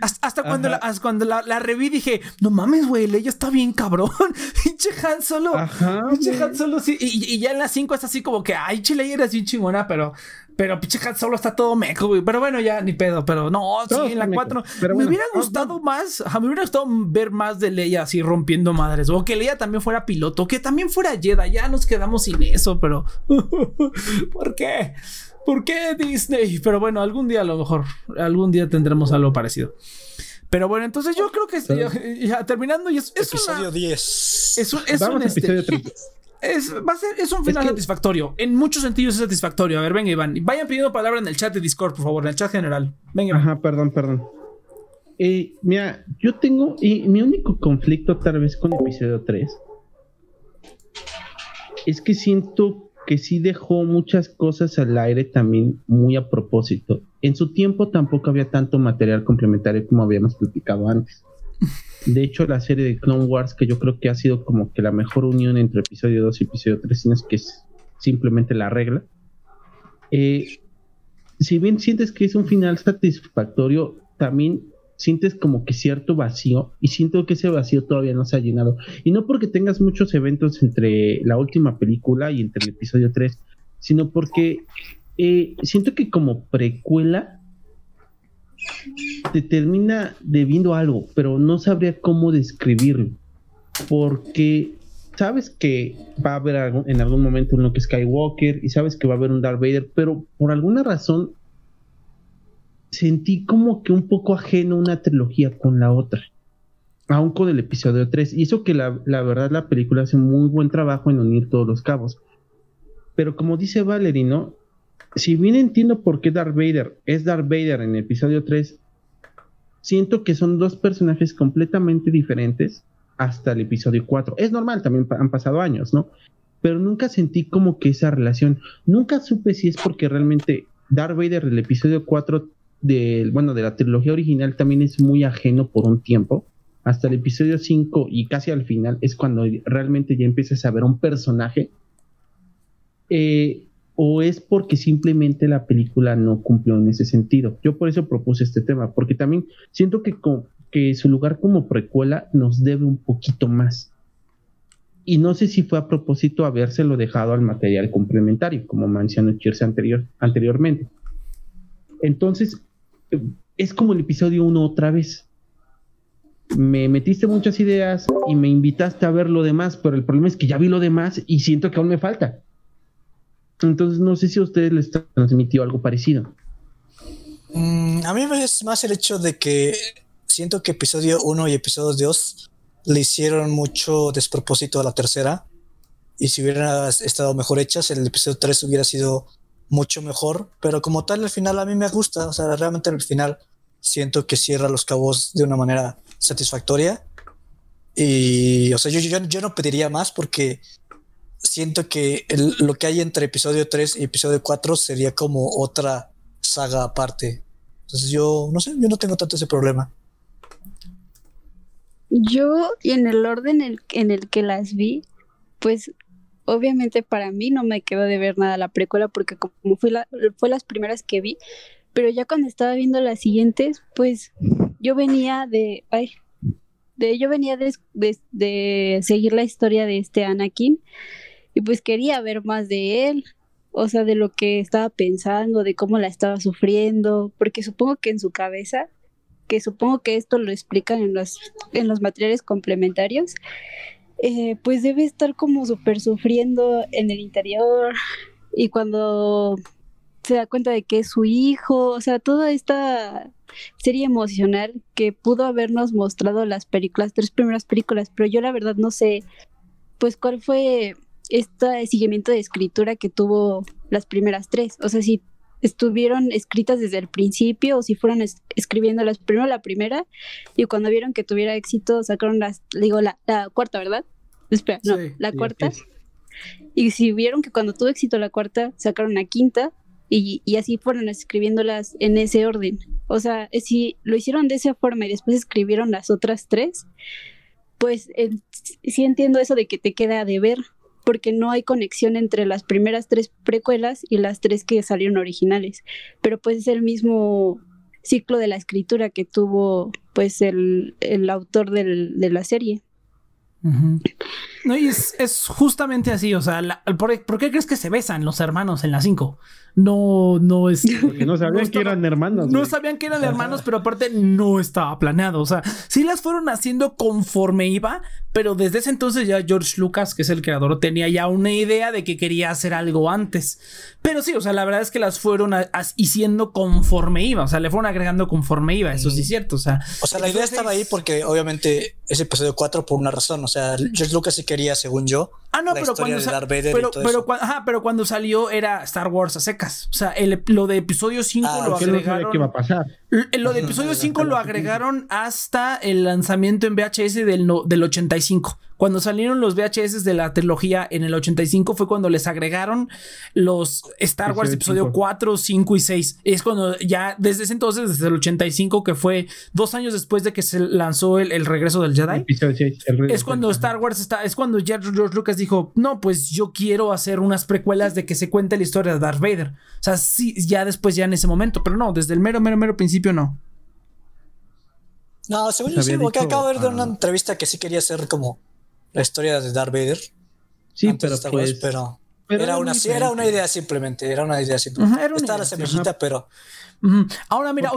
hasta, cuando, la, hasta cuando la, la, reví dije, no mames, güey, ella está bien cabrón. Pinche Han Solo. Pinche Han Solo, sí. Y, y, ya en las 5 es así como que, ay, Chile, eres bien chingona, pero pero pinche Han Solo está todo meco, güey. Pero bueno, ya ni pedo. Pero no, sí, en la 4. Me hubiera gustado más. Me hubiera gustado ver más de Leia así rompiendo madres. O que Leia también fuera piloto. Que también fuera Jedi. Ya nos quedamos sin eso, pero. ¿Por qué? ¿Por qué Disney? Pero bueno, algún día a lo mejor, algún día tendremos algo parecido. Pero bueno, entonces yo creo que ya, terminando y es, episodio 10. Es un, es un este, es, va a ser, es un final satisfactorio. En muchos sentidos es satisfactorio. A ver, venga, Iván. Vayan pidiendo palabra en el chat de Discord, por favor, en el chat general. Venga. Ajá, perdón, perdón. Eh, mira, yo tengo. Y mi único conflicto, tal vez, con episodio 3 es que siento que sí dejó muchas cosas al aire también muy a propósito. En su tiempo tampoco había tanto material complementario como habíamos platicado antes. De hecho, la serie de Clone Wars, que yo creo que ha sido como que la mejor unión entre episodio 2 y episodio 3, es que es simplemente la regla. Eh, si bien sientes que es un final satisfactorio, también sientes como que cierto vacío y siento que ese vacío todavía no se ha llenado. Y no porque tengas muchos eventos entre la última película y entre el episodio 3, sino porque eh, siento que como precuela te termina debiendo algo, pero no sabría cómo describirlo. Porque sabes que va a haber en algún momento uno que Skywalker y sabes que va a haber un Darth Vader, pero por alguna razón sentí como que un poco ajeno una trilogía con la otra, aún con el episodio 3. Y eso que la, la verdad la película hace muy buen trabajo en unir todos los cabos. Pero como dice Valerie, ¿no? Si bien entiendo por qué Darth Vader es Darth Vader en el episodio 3, siento que son dos personajes completamente diferentes hasta el episodio 4. Es normal, también han pasado años, ¿no? Pero nunca sentí como que esa relación, nunca supe si es porque realmente Darth Vader del episodio 4 bueno, de la trilogía original también es muy ajeno por un tiempo. Hasta el episodio 5 y casi al final es cuando realmente ya empiezas a ver un personaje. Eh, o es porque simplemente la película no cumplió en ese sentido. Yo por eso propuse este tema, porque también siento que, que su lugar como precuela nos debe un poquito más. Y no sé si fue a propósito habérselo dejado al material complementario, como mencionó Chirse anterior, anteriormente. Entonces, es como el episodio 1 otra vez. me metiste muchas ideas y me invitaste a ver lo demás, pero el problema es que ya vi lo demás y siento que aún me falta. Entonces no sé si a ustedes les transmitió algo parecido. Mm, a mí es más el hecho de que siento que episodio 1 y episodio 2 le hicieron mucho despropósito a la tercera. Y si hubieran estado mejor hechas, el episodio 3 hubiera sido mucho mejor. Pero como tal, al final a mí me gusta. O sea, realmente al final siento que cierra los cabos de una manera satisfactoria. Y, o sea, yo, yo, no pediría más porque siento que lo que hay entre episodio 3 y episodio 4 sería como otra saga aparte. Entonces yo no sé, yo no tengo tanto ese problema. Yo, y en el orden en el, que las vi, pues obviamente para mí no me quedó de ver nada la precuela porque como fue, la, fue las primeras que vi, pero ya cuando estaba viendo las siguientes, pues yo venía de, ay, de, yo venía de, de, seguir la historia de este Anakin y pues quería ver más de él, o sea, de lo que estaba pensando, de cómo la estaba sufriendo, porque supongo que en su cabeza, que supongo que esto lo explican en los, en los materiales complementarios, eh, pues debe estar como súper sufriendo en el interior y cuando se da cuenta de que es su hijo, o sea, toda esta serie emocional que pudo habernos mostrado las películas, tres primeras películas, pero yo la verdad no sé, pues cuál fue este seguimiento de escritura que tuvo las primeras tres, o sea, si estuvieron escritas desde el principio o si fueron escribiéndolas primero la primera y cuando vieron que tuviera éxito sacaron las, digo, la, cuarta, ¿verdad? Espera, no, la cuarta. Y si vieron que cuando tuvo éxito la cuarta, sacaron la quinta y, y, así fueron escribiéndolas en ese orden. O sea, si lo hicieron de esa forma y después escribieron las otras tres, pues sí entiendo eso de que te queda de ver, porque no hay conexión entre las primeras tres precuelas y las tres que salieron originales. Pero pues es el mismo ciclo de la escritura que tuvo pues el, el autor de la serie. No, y es, justamente así, o sea, ¿por, qué crees que se besan los hermanos en la 5? No, no es. Porque no sabían que eran hermanos. No sabían que eran hermanos, pero aparte no estaba planeado. O sea, sí las fueron haciendo conforme iba, pero desde ese entonces ya George Lucas, que es el creador, tenía ya una idea de que quería hacer algo antes. Pero sí, o sea, la verdad es que las fueron haciendo conforme iba. O sea, le fueron agregando conforme iba. Eso sí es cierto. O sea, o sea la idea estaba ahí porque obviamente ese episodio 4 por una razón. O sea, George Lucas sí según yo. Ah, no, pero cuando, pero, pero, ajá, pero cuando salió era Star Wars a secas. O sea, el, lo de episodio 5 ah, lo agregaron. No qué iba a pasar. Lo de episodio 5 lo agregaron hasta el lanzamiento en VHS del, del 85. Cuando salieron los VHS de la trilogía en el 85 fue cuando les agregaron los Star Wars episodio 4, 5 y 6. Es cuando ya desde ese entonces, desde el 85, que fue dos años después de que se lanzó el, regreso del Jedi. es cuando Star Wars está, es cuando George Lucas dijo, no, pues yo quiero hacer unas precuelas de que se cuente la historia de Darth Vader. O sea, sí, ya después, ya en ese momento, pero no, desde el mero, mero, mero principio no. No, según yo sí, porque acabo de ver una entrevista que sí quería hacer como la historia de Darth Vader. Sí, pero, pues, pero, era, una, era una idea simplemente, era una idea simplemente. Está la semillita, pero Ahora, mira,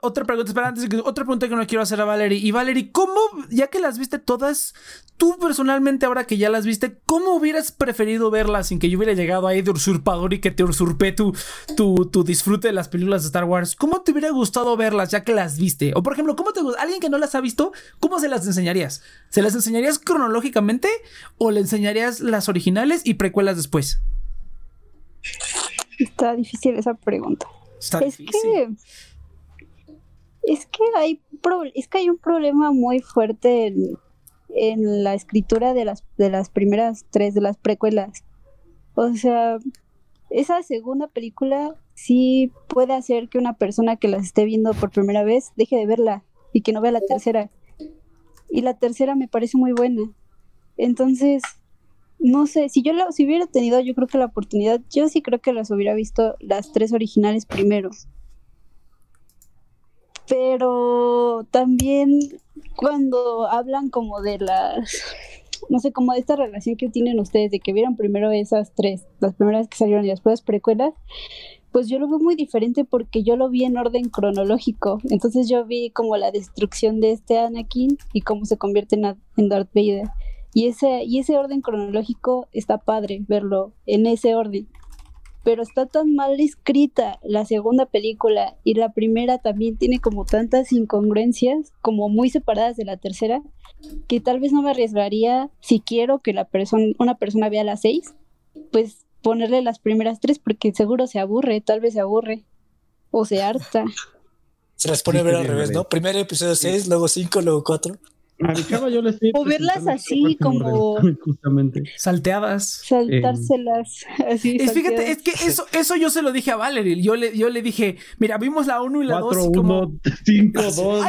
otra pregunta, espera, antes, otra pregunta que no quiero hacer a Valerie. Y Valerie, ¿cómo, ya que las viste todas, tú personalmente, ahora que ya las viste, ¿cómo hubieras preferido verlas sin que yo hubiera llegado ahí de usurpador y que te usurpé tu, tu, tu disfrute de las películas de Star Wars? ¿Cómo te hubiera gustado verlas ya que las viste? O por ejemplo, ¿cómo te alguien que no las ha visto, cómo se las enseñarías? ¿Se las enseñarías cronológicamente o le enseñarías las originales y precuelas después? Está difícil esa pregunta es Que, es que hay es que hay un problema muy fuerte en, en, la escritura de las de las primeras tres de las precuelas. O sea, esa segunda película sí puede hacer que una persona que las esté viendo por primera vez deje de verla y que no vea la tercera. Y la tercera me parece muy buena. Entonces, no sé, si yo si hubiera tenido yo creo que la oportunidad, yo sí creo que las hubiera visto las tres originales primero. Pero también cuando hablan como de las, no sé, como de esta relación que tienen ustedes, de que vieron primero esas tres, las primeras que salieron y después precuelas, pues yo lo veo muy diferente porque yo lo vi en orden cronológico. Entonces yo vi como la destrucción de este Anakin y cómo se convierte en Darth Vader. Y ese, y ese orden cronológico está padre verlo en ese orden. Pero está tan mal escrita la segunda película y la primera también tiene como tantas incongruencias, como muy separadas de la tercera, que tal vez no me arriesgaría si quiero que la persona, una persona vea las seis, pues ponerle las primeras tres porque seguro se aburre, tal vez se aburre o se harta. Se las pone a ver al revés, ¿no? Primero episodio 6, luego 5, luego 4. O verlas así como justamente salteadas. Saltárselas así. Es, fíjate, es que eso, eso yo se lo dije a Valerie. Yo le, yo le dije, mira, vimos la 1 y la 2. 4, 1, 5, 2.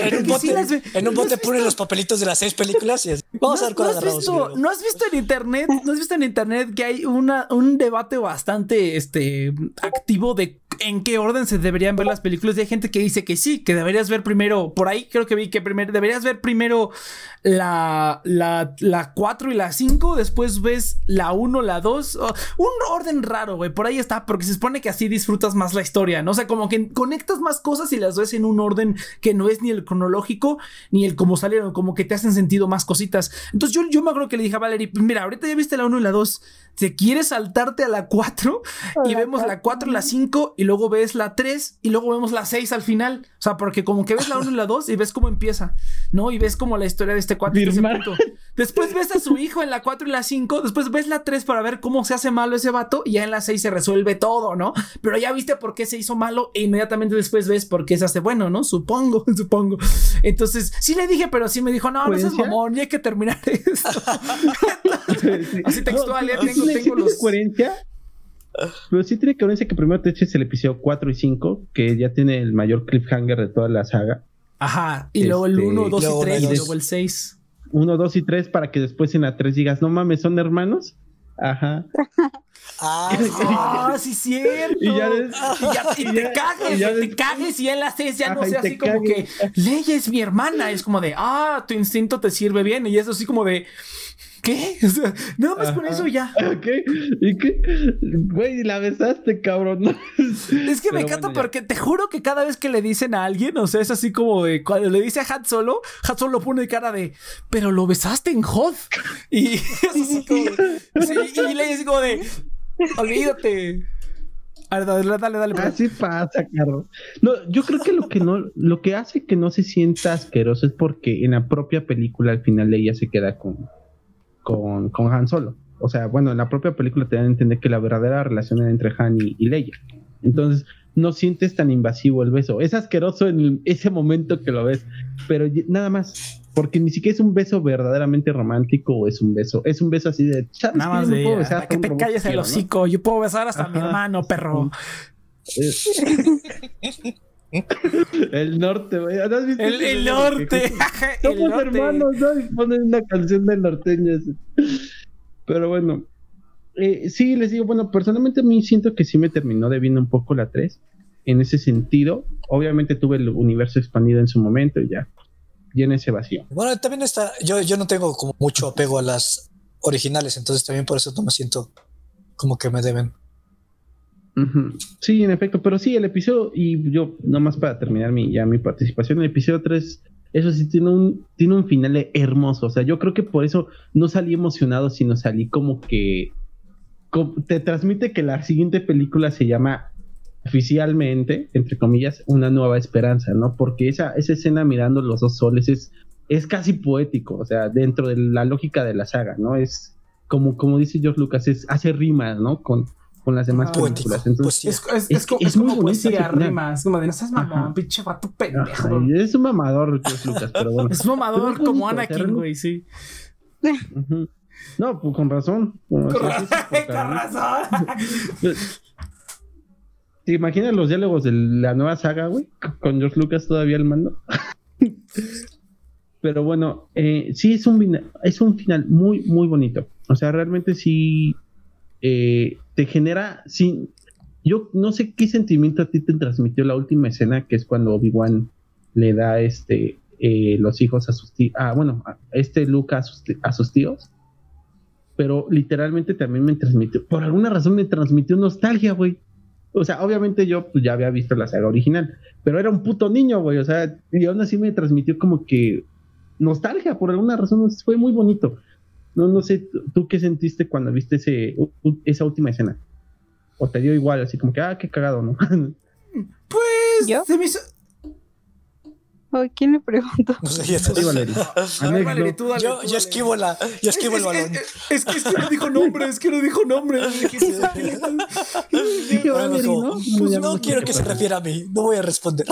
En un bote, en un bote ponen los papelitos de las seis películas y vamos ¿No, a ver cuál ¿no has, visto, ¿No has visto en internet? ¿No has visto en internet que hay una, un debate bastante este, activo de en qué orden se deberían ver las películas? Y hay gente que dice que sí, que deberías ver primero. Por ahí creo que vi que primero deberías ver primero primero la, la, la 4 y la 5, después ves la 1, la 2, un orden raro, güey, por ahí está, porque se supone que así disfrutas más la historia, ¿no? O sea, como que conectas más cosas y las ves en un orden que no es ni el cronológico, ni el cómo salieron, como que te hacen sentido más cositas. Entonces yo, yo me acuerdo que le dije a Valerie, mira, ahorita ya viste la 1 y la 2, ¿te quieres saltarte a la 4? Y vemos la 4, la 5, y luego ves la 3, y luego vemos la 6 al final. O sea, porque como que ves la 1 y la 2 y ves cómo empieza, ¿no? Y ves como la historia de este cuatro. Después ves a su hijo en la 4 y la 5. Después ves la 3 para ver cómo se hace malo ese vato. Y ya en la 6 se resuelve todo, ¿no? Pero ya viste por qué se hizo malo. E inmediatamente después ves por qué se hace bueno, ¿no? Supongo, supongo. Entonces, sí le dije, pero sí me dijo, no, no seas mamón, ya hay que terminar esto. Así textual, ya tengo, tengo los. coherencia? Pero sí tiene coherencia que primero te eches el episodio 4 y 5, que ya tiene el mayor cliffhanger de toda la saga. Ajá, y luego el 1, 2 y 3, y luego el 6. 1, 2 y 3 para que después en la 3 digas, no mames, son hermanos. Ajá. Ah, sí, cierto. Y ya, y y te cagues, te cagues y en la 6 ya no sea así como que Leia es mi hermana. Es como de, ah, tu instinto te sirve bien. Y eso así como de, ¿Qué? O sea, nada más con eso ya. ¿Qué? ¿Y qué? Güey, la besaste, cabrón. Es que me encanta porque te juro que cada vez que le dicen a alguien, o sea, es así como de cuando le dice a Han Solo, Han Solo pone cara de, pero lo besaste en Hoth. Y es así como, sí, y le dice como de, olvídate. A ver, dale, dale, dale. Así pasa, Carlos. No, yo creo que lo que no, lo que hace que no se sienta asqueroso es porque en la propia película al final ella se queda con, con, con Han Solo. O sea, bueno, en la propia película te dan a entender que la verdadera relación era entre Han y, Leia. Entonces, no sientes tan invasivo el beso. Es asqueroso en ese momento que lo ves, pero nada más. Porque ni siquiera es un beso verdaderamente romántico o es un beso. Es un beso así de. Nada más de. Puedo que te calles el hocico. Yo puedo besar hasta a mi hermano, perro. el norte, güey. el, el norte. Somos hermanos, ¿no? Y ponen una canción de norteño. Pero bueno. Eh, sí, les digo, bueno, personalmente a mí siento que sí me terminó debiendo un poco la 3. En ese sentido, obviamente tuve el universo expandido en su momento y ya llena ese vacío. Bueno, también está, yo, yo no tengo como mucho apego a las originales, entonces también por eso no me siento como que me deben. Sí, en efecto, pero sí, el episodio, y yo nomás para terminar mi, ya mi participación, el episodio 3, eso sí tiene un, tiene un final hermoso, o sea, yo creo que por eso no salí emocionado, sino salí como que te transmite que la siguiente película se llama oficialmente, entre comillas, una nueva esperanza, ¿no? Porque esa, esa escena mirando los dos soles es, es casi poético, o sea, dentro de la lógica de la saga, ¿no? Es como, como dice George Lucas, es, hace rimas, ¿no? Con, con las demás películas. Entonces, pues es, es, es, como poesía, rimas, como de no estás mamón, pinche vato pendejo. es un mamador, Lucas, pero bueno. es mamador como Anakin, güey, sí. No, pues con razón. Con, razón. ¿Te imaginas los diálogos de la nueva saga, güey? Con George Lucas todavía al mando. Pero bueno, eh, sí es un, es un final muy, muy bonito. O sea, realmente sí eh, te genera, sí, yo no sé qué sentimiento a ti te transmitió la última escena, que es cuando Obi-Wan le da este eh, los hijos a sus tíos, ah, bueno, este Luke a sus, tíos, pero literalmente también me transmitió, por alguna razón me transmitió nostalgia, güey. O sea, obviamente yo pues, ya había visto la saga original, pero era un puto niño, güey. O sea, y aún así me transmitió como que nostalgia, por alguna razón, fue muy bonito. No, no sé, ¿tú qué sentiste cuando viste ese, esa última escena? ¿O te dio igual, así como que, ah, qué cagado, ¿no? pues, ¿Yo? se me hizo- Ay, ¿Quién le preguntó? No sé, ya Sí, te- Valeria. A ver, Alex, Valerie, no. tú dale, Yo, yo esquivo la, yo esquivo el Es- balón. Es, es que, es que no dijo nombre, es que no dijo nombre. Dije, ¿no? pues no quiero que se refiera a mí, no voy a responder.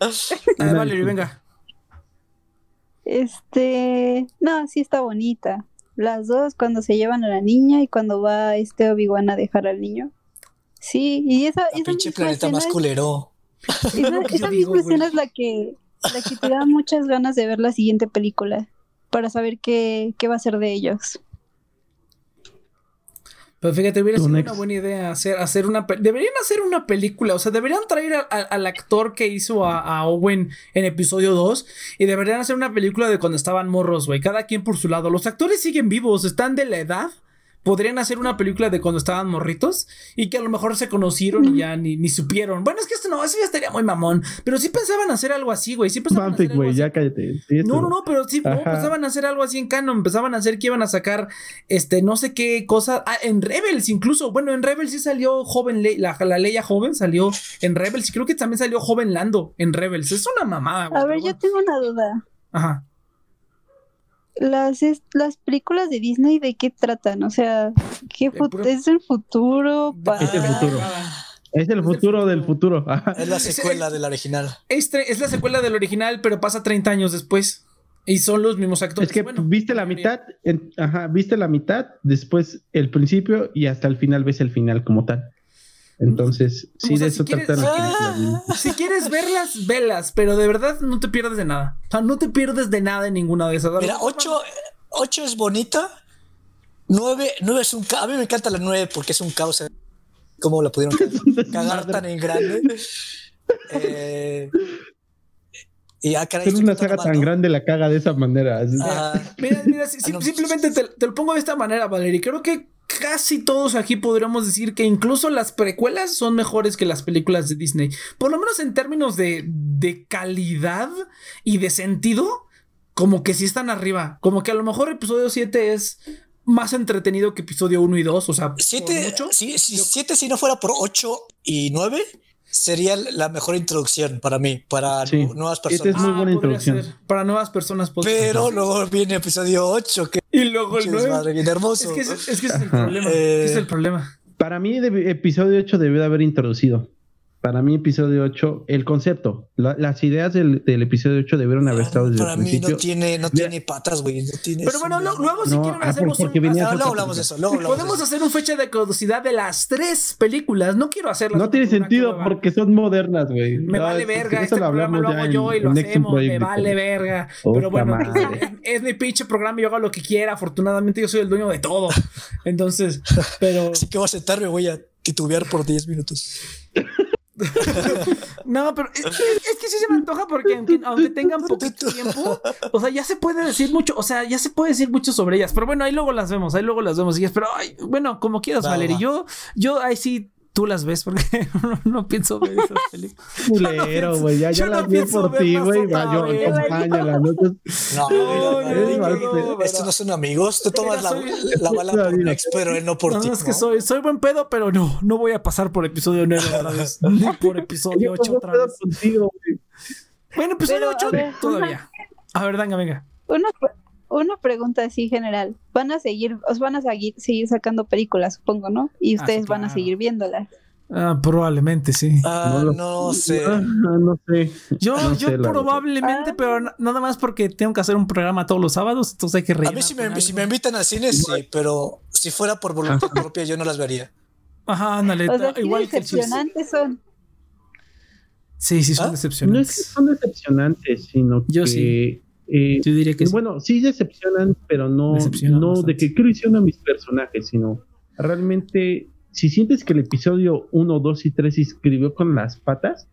A ver, Valerie, venga. Este, no, sí está bonita. Las dos, cuando se llevan a la niña y cuando va este Obi-Wan a dejar al niño. Sí, y esa, La esa pinche planeta más culero. esa, esa digo, misma escena es la que, la que te da muchas ganas de ver la siguiente película para saber qué, qué va a ser de ellos. Pero fíjate, hubiera sido next. una buena idea hacer, hacer una... Deberían hacer una película, o sea, deberían traer a- a- al actor que hizo a, a Owen en episodio 2 y deberían hacer una película de cuando estaban morros, güey, cada quien por su lado. Los actores siguen vivos, están de la edad. Podrían hacer una película de cuando estaban morritos y que a lo mejor se conocieron y ya ni, ni supieron. Bueno, es que esto no, eso ya estaría muy mamón. Pero sí pensaban hacer algo así, güey. Sí pensaban hacer algo güey, así. ya cállate. Sí, No, no, no, pero sí, no, a hacer algo así en canon, empezaban a hacer que iban a sacar, este, no sé qué cosa, ah, en Rebels incluso, bueno, en Rebels sí salió joven, Le- la, la Leia joven salió en Rebels y creo que también salió joven Lando en Rebels, es una mamada, güey. A ver, yo bueno. tengo una duda. Ajá. Las, es- las películas de Disney, ¿de qué tratan? O sea, ¿qué ¿es el futuro? Es el para- futuro. Es el futuro del futuro. Es la secuela de la original. Este es la secuela del original, pero pasa 30 años después. Y son los mismos actores. Es que Bueno, viste la mitad, en- ajá, viste la mitad, después el principio y hasta el final ves el final como tal. Entonces, sí, O sea, de si eso quieres- trata la Ah. Si quieres verlas, velas, pero de verdad no te pierdes de nada. O sea, no te pierdes de nada en ninguna de esas. Mira, 8, es bonita. 9, es un caos. A mí me encanta la 9 porque es un caos. ¿Cómo la pudieron cagar tan en grande? Eh, y ah, caray, una saga tan grande la caga de esa manera. Ah, Mira, mira, si- si- Ah, no. simplemente te, te lo pongo de esta manera, Valerie. Creo que casi todos aquí podríamos decir que incluso las precuelas son mejores que las películas de Disney. Por lo menos en términos de, de calidad y de sentido, como que sí están arriba. Como que a lo mejor episodio 7 es más entretenido que episodio 1 y 2. O sea, por 7, mucho. si, si, siete, si no fuera por 8 y 9, sería la mejor introducción para mí, para Sí. nuevas personas. es muy buena podría introducción. ser. Para nuevas personas. Pero luego viene episodio 8, que Y luego el es 9. madre, bien hermoso. Es que, ese- es que ese es el problema. Eh, ese es el problema. Para mí, de- episodio 8 debió de haber introducido. Para mí, episodio 8, el concepto, la- las ideas del, del episodio 8 debieron haber estado desde para el mí principio. no tiene, no Mira. tiene patas, güey. No tiene Pero bueno, lo- luego si No, quieren ah, hacemos porque un- Ah, luego hablamos de eso. Luego hablamos de Podemos eso. hacer un fecha de caducidad de las tres películas. No quiero hacerlas. No tiene sentido cueva. porque son modernas, güey. Me No, vale es- verga. eso Este programa lo hago yo y lo hacemos. Me vale verga. Pero bueno, madre. es, es mi pinche programa y yo hago lo que quiera. Afortunadamente, yo soy el dueño de todo. Entonces, pero. Así que voy a sentarme, voy a titubear por 10 minutos. No, pero es, es- es que sí se me antoja porque aunque, aunque tengan poquito tiempo, o sea, ya se puede decir mucho, o sea, ya se puede decir mucho sobre ellas. Pero bueno, ahí luego las vemos, ahí luego las vemos. Y es, pero ay, bueno, como quieras, Va, Valerie. va. Yo, yo ahí sí tú las ves porque no, no pienso ver esas películas. Culero, güey. Ya, yo ya no las vi pienso por ti, güey. yo acompáñala. ¿no? No, No, no, no, no, estos no son amigos. Tú tomas la, la bala por. Nex, pero él no por No, ti. no, es que ¿no? soy, soy buen pedo, pero no, no voy a pasar por episodio 9 otra vez, ni por episodio Yo 8 no otra vez. contigo, güey. Bueno, episodio Pero, 8 a ver, todavía. A ver, venga, venga. Una, una pregunta así general. Van a seguir, os van a seguir, seguir sacando películas, supongo, ¿no? Y Ah, ustedes van a seguir viéndolas. Ah, probablemente sí. Ah, lo- no sé. Ah, no sé. Yo, No yo sé, probablemente, Ah. pero n- nada más porque tengo que hacer un programa todos los sábados, entonces hay que A rellenar. mí si me, si me invitan al cine, sí, pero si fuera por voluntad propia, yo no las vería. Ajá, ándale, O sea, igual que decepcionantes son. Sí, sí, son ¿Ah? No es que decepcionantes. son decepcionantes, sino Yo que. sí. Eh, Yo diría que sí. bueno, sí decepcionan, pero no, Decepcionan no bastante. de que hicieron a mis personajes, sino realmente, si sientes que el episodio 1, 2 y 3 se escribió con las patas,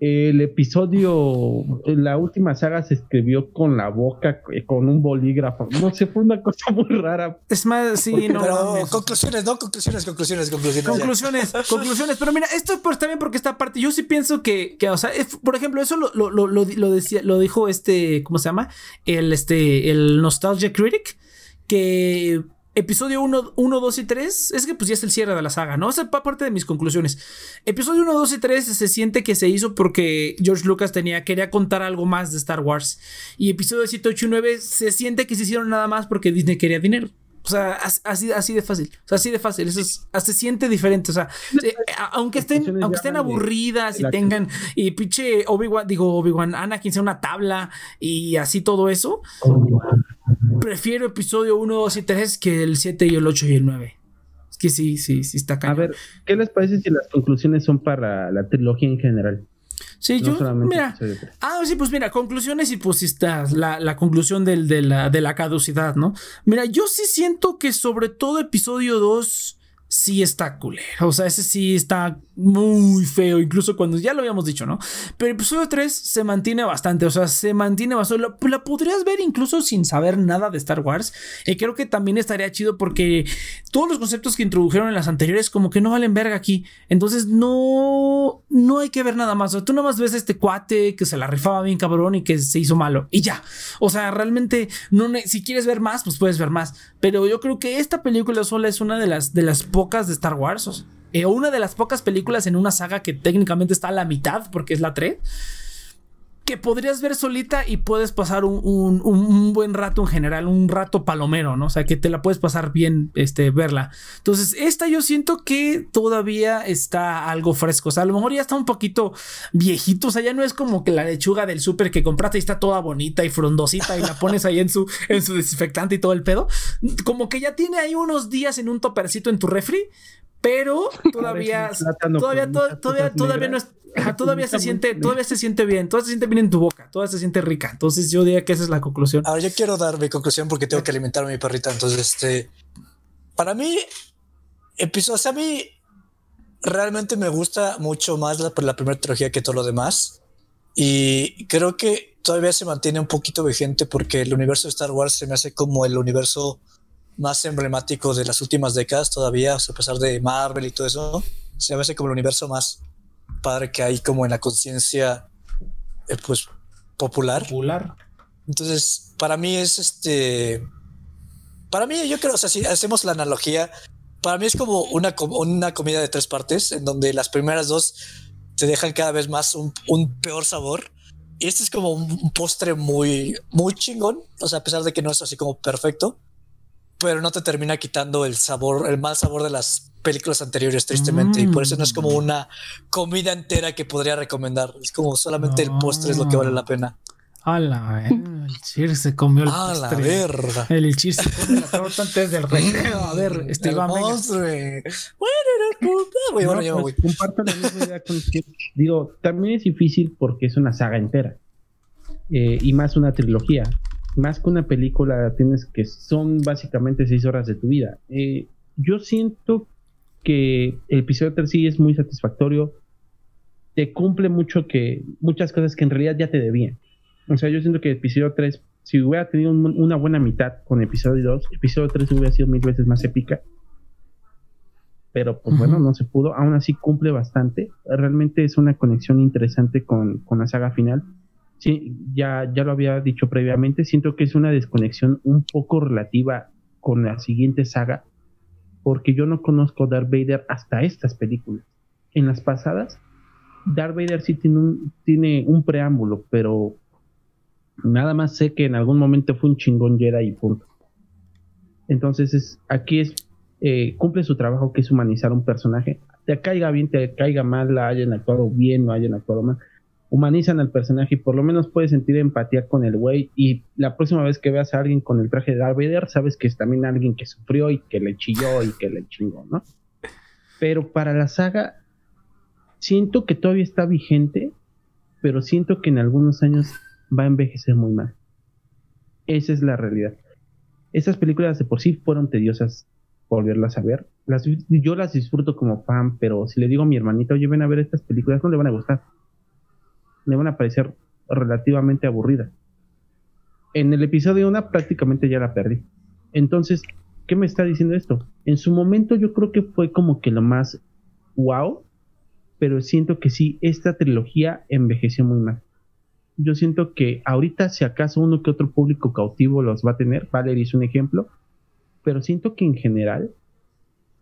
el episodio, la última saga se escribió con la boca, eh, con un bolígrafo. No sé, fue una cosa muy rara. Es más, sí, no. Pero conclusiones, no, conclusiones, conclusiones, conclusiones. Conclusiones, conclusiones. Pero mira, esto pues, también porque esta parte, yo sí pienso que, que o sea, por ejemplo, eso lo, lo, lo, lo, decía, lo dijo este, ¿cómo se llama? El, este, el Nostalgia Critic, que Episodio 1, 1, 2 y 3 es que pues ya es el cierre de la saga, ¿no? Esa es parte de mis conclusiones. Episodio 1, 2 y 3 se siente que se hizo porque George Lucas tenía, quería contar algo más de Star Wars. Y episodio 7, 8 y 9 se siente que se hicieron nada más porque Disney quería dinero. O sea, así, así de fácil. O sea, así de fácil. Eso es, se siente diferente. O sea, eh, aunque estén, aunque estén aburridas y tengan, y pinche Obi-Wan, digo Obi-Wan, Anakin sea una tabla y así todo eso prefiero episodio 1, 2 y 3 que el 7 y el 8 y el 9. Es que sí, sí, sí está acá. A ver, ¿qué les parece si las conclusiones son para la trilogía en general? Sí, yo, mira, ah, sí, pues mira, conclusiones y pues está la, la conclusión del, de, la, de la caducidad, ¿no? Mira, yo sí siento que sobre todo episodio 2 sí está culero. O sea, ese sí está muy feo, incluso cuando ya lo habíamos dicho, ¿no? Pero el episodio 3 se mantiene bastante, o sea, se mantiene bastante. La, podrías ver incluso sin saber nada de Star Wars. Y creo que también estaría chido porque todos los conceptos que introdujeron en las anteriores, como que no valen verga aquí. Entonces, no, no hay que ver nada más. O sea, tú nada más ves este cuate que se la rifaba bien cabrón y que se hizo malo. Y ya. O sea, realmente, no si quieres ver más, pues puedes ver más. Pero yo creo que esta película sola es una de las, de las pocas de Star Wars. O, eh, una de las pocas películas en una saga que técnicamente está a la mitad, porque es la 3 que podrías ver solita y puedes pasar un, buen rato en general, un rato palomero, ¿no? O sea, que te la puedes pasar bien, este, verla. Entonces, esta yo siento que todavía está algo fresco. O sea, a lo mejor ya está un poquito viejito. O sea, ya no es como que la lechuga del súper que compraste y está toda bonita y frondosita y la pones ahí en su, en su desinfectante y todo el pedo. Como que ya tiene ahí unos días en un topercito en tu refri pero todavía, todavía, todavía, todavía no es, todavía se siente, todavía se siente bien, todavía se siente bien en tu boca, todavía se siente rica. Entonces yo diría que esa es la conclusión. Ahora yo quiero dar mi conclusión porque tengo que alimentar a mi perrita. Entonces, este, para mí, episodio, o sea, a mí realmente me gusta mucho más la, la primera trilogía que todo lo demás. Y creo que todavía se mantiene un poquito vigente porque el universo de Star Wars se me hace como el universo más emblemático de las últimas décadas todavía, a pesar de Marvel y todo eso, se me hace como el universo más padre que hay como en la conciencia eh, pues popular. Popular. Entonces, para mí es este para mí yo creo, o sea, si hacemos la analogía, para mí es como una, una comida de tres partes en donde las primeras dos te dejan cada vez más un, un peor sabor. Y este es como un postre muy, muy chingón. O sea, a pesar de que no es así como perfecto pero no te termina quitando el sabor, el mal sabor de las películas anteriores, tristemente. Y por eso no es como mm. una comida entera que podría recomendar. Es como solamente el postre es lo que vale la pena. A la el Chir se comió el A la verga. El Chir se comió la torta antes del recreo. A ver, este Iván, Bueno, bueno, yo pues, Comparto la misma idea con Digo, también es difícil porque es una saga entera. Eh, y más una trilogía más que una película, tienes que son básicamente seis horas de tu vida. Eh, yo siento que el episodio 3 sí es muy satisfactorio. Te cumple mucho que muchas cosas que en realidad ya te debían. O sea, yo siento que el episodio 3, si hubiera tenido una buena mitad con episodio 2, episodio 3 hubiera sido mil veces más épica. Pero pues bueno, no se pudo. Aún así cumple bastante. Realmente es una conexión interesante con, con la saga final sí, ya, ya lo había dicho previamente, siento que es una desconexión un poco relativa con la siguiente saga, porque yo no conozco Darth Vader hasta estas películas. En las pasadas, Darth Vader sí tiene un, tiene un preámbulo, pero nada más sé que en algún momento fue un chingón Jedi y punto. Entonces, es, aquí es, eh, cumple su trabajo que es humanizar un personaje. Te caiga bien, te caiga mal, la hayan actuado bien, no hayan actuado mal humanizan al personaje y por lo menos puedes sentir empatía con el güey y la próxima vez que veas a alguien con el traje de Darth Vader sabes que es también alguien que sufrió y que le chilló y que le chingó, ¿no? Pero para la saga siento que todavía está vigente, pero siento que en algunos años va a envejecer muy mal. Esa es la realidad. Esas películas de por sí fueron tediosas volverlas a ver. Las, yo las disfruto como fan, pero si le digo a mi hermanito, oye, ven a ver estas películas, no le van a gustar me van a parecer relativamente aburridas. En el episodio 1 prácticamente ya la perdí. Entonces, ¿qué me está diciendo esto? En su momento yo creo que fue como que lo más wow, pero siento que sí, esta trilogía envejeció muy mal. Yo siento que ahorita, si acaso uno que otro público cautivo los va a tener, Valerie es un ejemplo, pero siento que en general,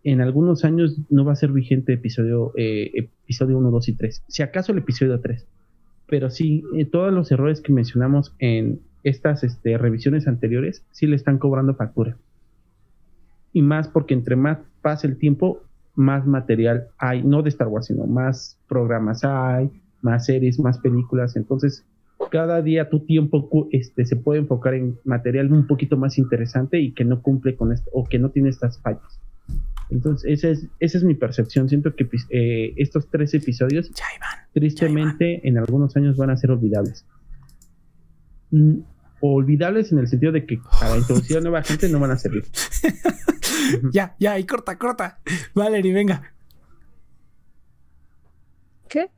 en algunos años no va a ser vigente episodio, eh, episodio 1, 2 y 3. Si acaso el episodio 3. Pero sí, eh, todos los errores que mencionamos en estas este, revisiones anteriores, sí le están cobrando factura. Y más porque entre más pasa el tiempo, más material hay, no de Star Wars, sino más programas hay, más series, más películas. Entonces, cada día tu tiempo este, se puede enfocar en material un poquito más interesante y que no cumple con esto o que no tiene estas fallas. Entonces, esa es, esa es mi percepción. Siento que pues, eh, estos tres episodios, tristemente, en algunos años van a ser olvidables. Mm, olvidables en el sentido de que para introducir a nueva gente no van a servir. ya, ya, y corta, corta. Valerie, venga. ¿Qué?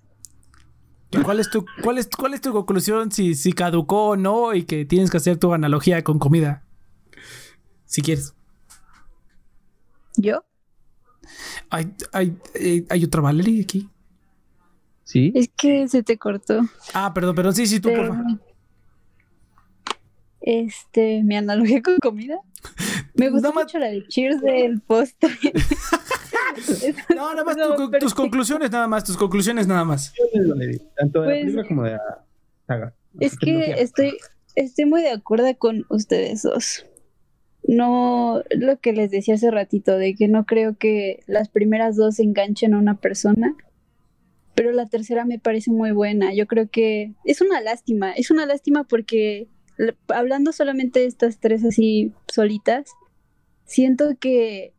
¿Cuál es tu, cuál es, cuál es tu conclusión si, si caducó o no y que tienes que hacer tu analogía con comida? Si quieres. ¿Yo? ¿Hay, hay, eh, ¿hay otra Valerie aquí? Sí. Es que se te cortó. Ah, perdón, pero sí, sí, tú, por favor. Este, mi analogía con comida. Me gusta mucho la de Cheers del postre. no, nada más tus conclusiones, nada más, tus conclusiones, nada más. Tanto de la pues, película como de la saga. Es que estoy, estoy muy de acuerdo con ustedes dos. No, lo que les decía hace ratito, de que no creo que las primeras dos enganchen a una persona, pero la tercera me parece muy buena. Yo creo que es una lástima, es una lástima porque hablando solamente de estas tres así solitas, siento que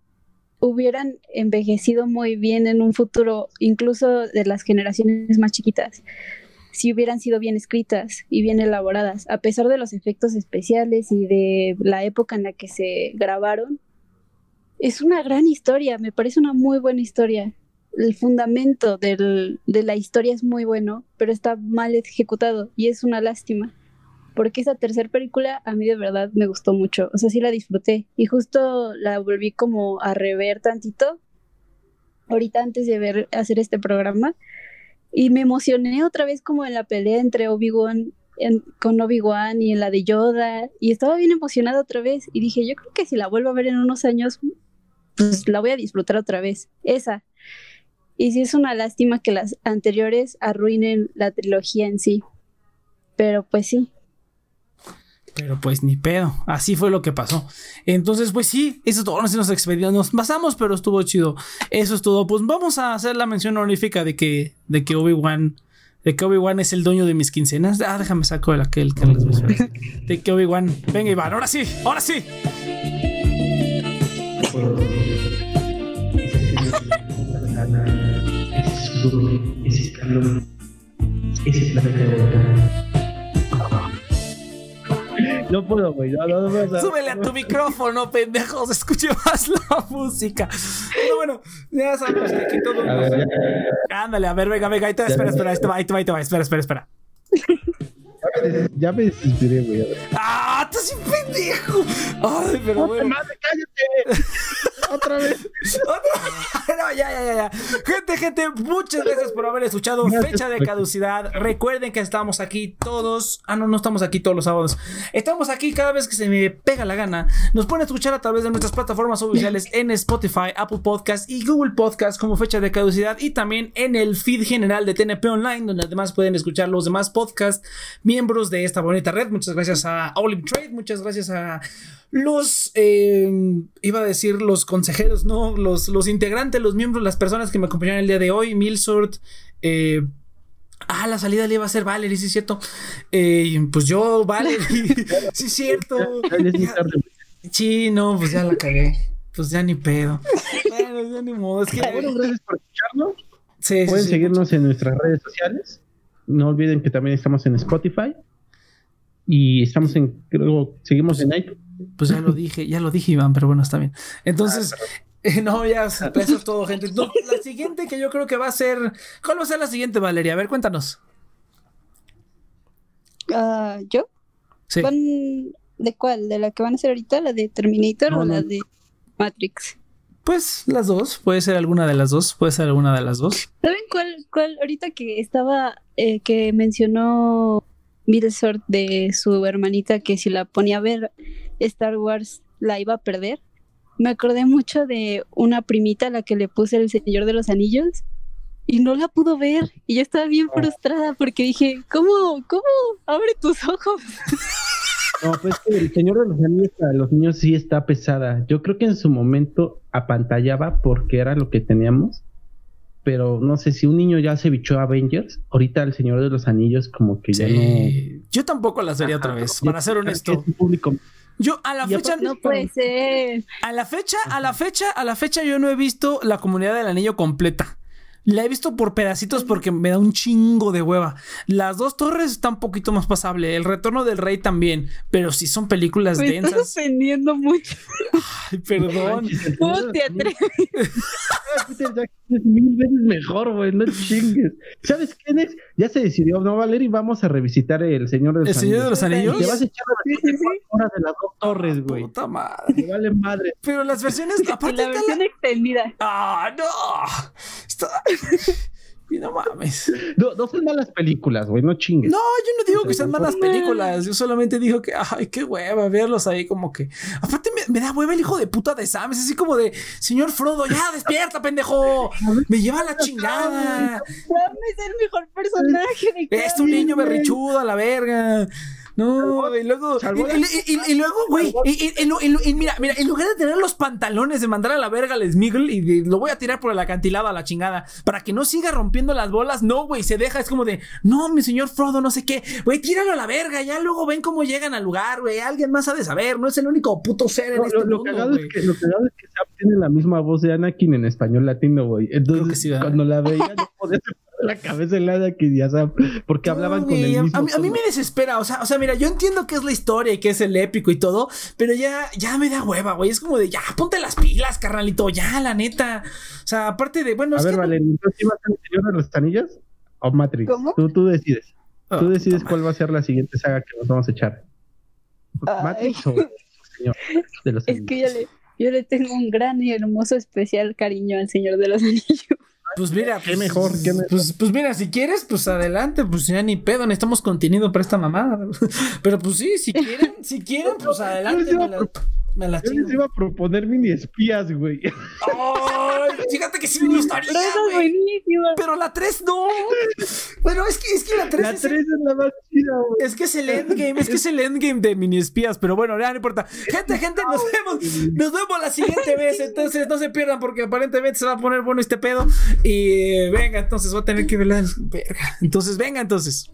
hubieran envejecido muy bien en un futuro, incluso de las generaciones más chiquitas, si hubieran sido bien escritas y bien elaboradas, a pesar de los efectos especiales y de la época en la que se grabaron. Es una gran historia, me parece una muy buena historia. El fundamento de la historia es muy bueno, pero está mal ejecutado y es una lástima porque esa tercera película a mí de verdad me gustó mucho, o sea, sí la disfruté y justo la volví como a rever tantito ahorita antes de hacer este programa y me emocioné otra vez como en la pelea entre Obi-Wan con Obi-Wan y en la de Yoda y estaba bien emocionada otra vez y dije, yo creo que si la vuelvo a ver en unos años pues la voy a disfrutar otra vez, esa. Y sí es una lástima que las anteriores arruinen la trilogía en sí. Pero pues sí, pero pues ni pedo, así fue lo que pasó. Entonces, pues sí, eso es todo. Nos, nos, nos pasamos, pero estuvo chido. Eso es todo. Pues vamos a hacer la mención honorífica de que, de que Obi-Wan. De que Obi-Wan es el dueño de mis quincenas. Ah, déjame saco el aquel que les De que Obi-Wan. Venga, Iván, ahora sí, ahora sí. Ese No puedo, güey. No, no, no, Súbele a tu micrófono, pendejos. Escuche más la música. Pero bueno, ya sabemos que aquí todo. Ándale, a ver, venga, venga. Ahí te va, espera, espera. Ahí te va, ahí te va, ahí te va. Espera, espera, espera. Ya me desesperé, güey. ¡Ah! ¡Estás un pendejo! ¡Ay, pero bueno! ¡Madre, cállate! otra vez. no, ya, ya, ya, Gente, gente, muchas gracias por haber escuchado Fecha de Caducidad. Recuerden que estamos aquí todos. Ah, no, no estamos aquí todos los sábados. Estamos aquí cada vez que se me pega la gana. Nos pueden escuchar a través de nuestras plataformas oficiales en Spotify, Apple Podcast y Google Podcast como Fecha de Caducidad y también en el feed general de TNP Online, donde además pueden escuchar los demás podcasts, miembros de esta bonita red. Muchas gracias a Olive Trade, muchas gracias a los, eh, iba a decir los consejeros, no, los, los integrantes, los miembros, las personas que me acompañaron el día de hoy, Milsort, eh, Ah, la salida le iba a ser Valerie, sí es cierto. Eh, pues yo, Valerie, sí es cierto. Sí, no, pues ya la cagué. Pues ya ni pedo. Bueno, ya ni modo. Es que... Bueno, gracias por escucharnos. Sí, Pueden seguirnos en nuestras redes sociales. No olviden que también estamos en Spotify. Y estamos en, creo, seguimos en iTunes. Pues ya lo dije, ya lo dije, Iván, pero bueno, está bien. Entonces, ah, no, ya, eso es todo, gente. la siguiente que yo creo que va a ser. ¿Cuál va a ser la siguiente, Valeria? A ver, cuéntanos. Ah, ¿Yo? Sí. ¿Van- ¿De cuál? ¿De la que van a hacer ahorita? ¿La de Terminator No, o la no. de Matrix? Pues las dos, puede ser alguna de las dos, puede ser alguna de las dos. ¿Saben cuál, cuál? Ahorita que estaba, eh, que mencionó Middlesort de su hermanita que si la ponía a ver Star Wars la iba a perder. Me acordé mucho de una primita a la que le puse el Señor de los Anillos y no la pudo ver. Y yo estaba bien frustrada porque dije, ¿cómo, cómo? Abre tus ojos. No, pues que el Señor de los Anillos para los niños sí está pesada. Yo creo que en su momento apantallaba porque era lo que teníamos. Pero no sé si un niño ya se bichó a Avengers, ahorita el Señor de los Anillos como que ya no. Sí. Yo tampoco la sería otra Ajá, vez, yo para ser honesto. público Yo a la Y fecha No puede ser. A la fecha, a la fecha, a la fecha yo no he visto la comunidad del anillo completa. La he visto por pedacitos porque me da un chingo de hueva. Las dos torres están un poquito más pasable. El retorno del rey también. Pero sí son películas Me estás densas. ofendiendo mucho. Ay, perdón. ¿Cómo te atreves? Es mil veces mejor, güey, no chingues. ¿Sabes quién es? Ya se decidió, no, Valer, y vamos a revisitar El Señor de los ¿El Señor de los Anillos? Te vas a echar las Sí, sí, sí. horas de las dos torres, güey. Puta madre. Me vale madre. Pero las versiones. Y Aparte la versión la- extendida. ¡Ah, no! Está. Y no mames. No, no son malas películas, güey, no chingues. No, yo no digo que sean malas películas. Yo solamente digo que, ay, qué hueva verlos ahí como que. Aparte, me, me da hueva el hijo de puta de Sam. Es así como de, señor Frodo, ya despierta, pendejo. Me lleva a la chingada. Sam es el mejor personaje de Es un niño berrichudo a la verga. No, y luego, y, luego, güey, mira, mira, en lugar de tener los pantalones de mandar a la verga al Smiggle y lo voy a tirar por el acantilado a la chingada para que no siga rompiendo las bolas, no, güey, se deja, es como de, no, mi señor Frodo, no sé qué, güey, tíralo a la verga, ya luego ven cómo llegan al lugar, güey, alguien más ha de saber, no es el único puto ser en No, este lo, mundo, cagado es que, lo cagado es que Sam tiene la misma voz de Anakin en español latino, güey. Entonces, sí, cuando la veía, no podía la cabeza de Anakin y a Sam, porque No, hablaban con el mismo a, mí, a mí me desespera, o sea, o sea, mira, yo entiendo que es la historia y que es el épico y todo, pero ya, ya me da hueva, güey. Es como de, ya, ponte las pilas, carnalito, ya, la neta. O sea, aparte de, bueno, A es ver, que no- Valeria, ¿entonces ibas a El Señor de los Anillos o Matrix? ¿Cómo? Tú, tú decides. Ah, Tú decides cuál va a ser la siguiente saga que nos vamos a echar. Ay. ¿Matrix o Señor de los Es Anillos? que yo le, yo le tengo un gran y hermoso especial cariño al Señor de los Anillos. Pues mira, Qué pues, mejor, qué mejor. Pues, pues mira, si quieres, pues adelante, pues ya ni pedo, necesitamos contenido para esta mamada. Pero pues sí, si quieren, si quieren, pues adelante, la, me la Yo les iba a proponer mini espías, güey. Ay, fíjate que sí me gustaría, Pero esa es güey. buenísima. Pero la 3 no. Bueno, es que, es que la 3 La es 3 es la más chida, güey. Es que es el endgame, es que es el endgame de mini espías, pero bueno, ya no importa. Gente, gente, nos vemos, nos vemos la siguiente vez. Entonces no se pierdan porque aparentemente se va a poner bueno este pedo. Y eh, venga, entonces va a tener que verla. Verga. Entonces, venga, entonces.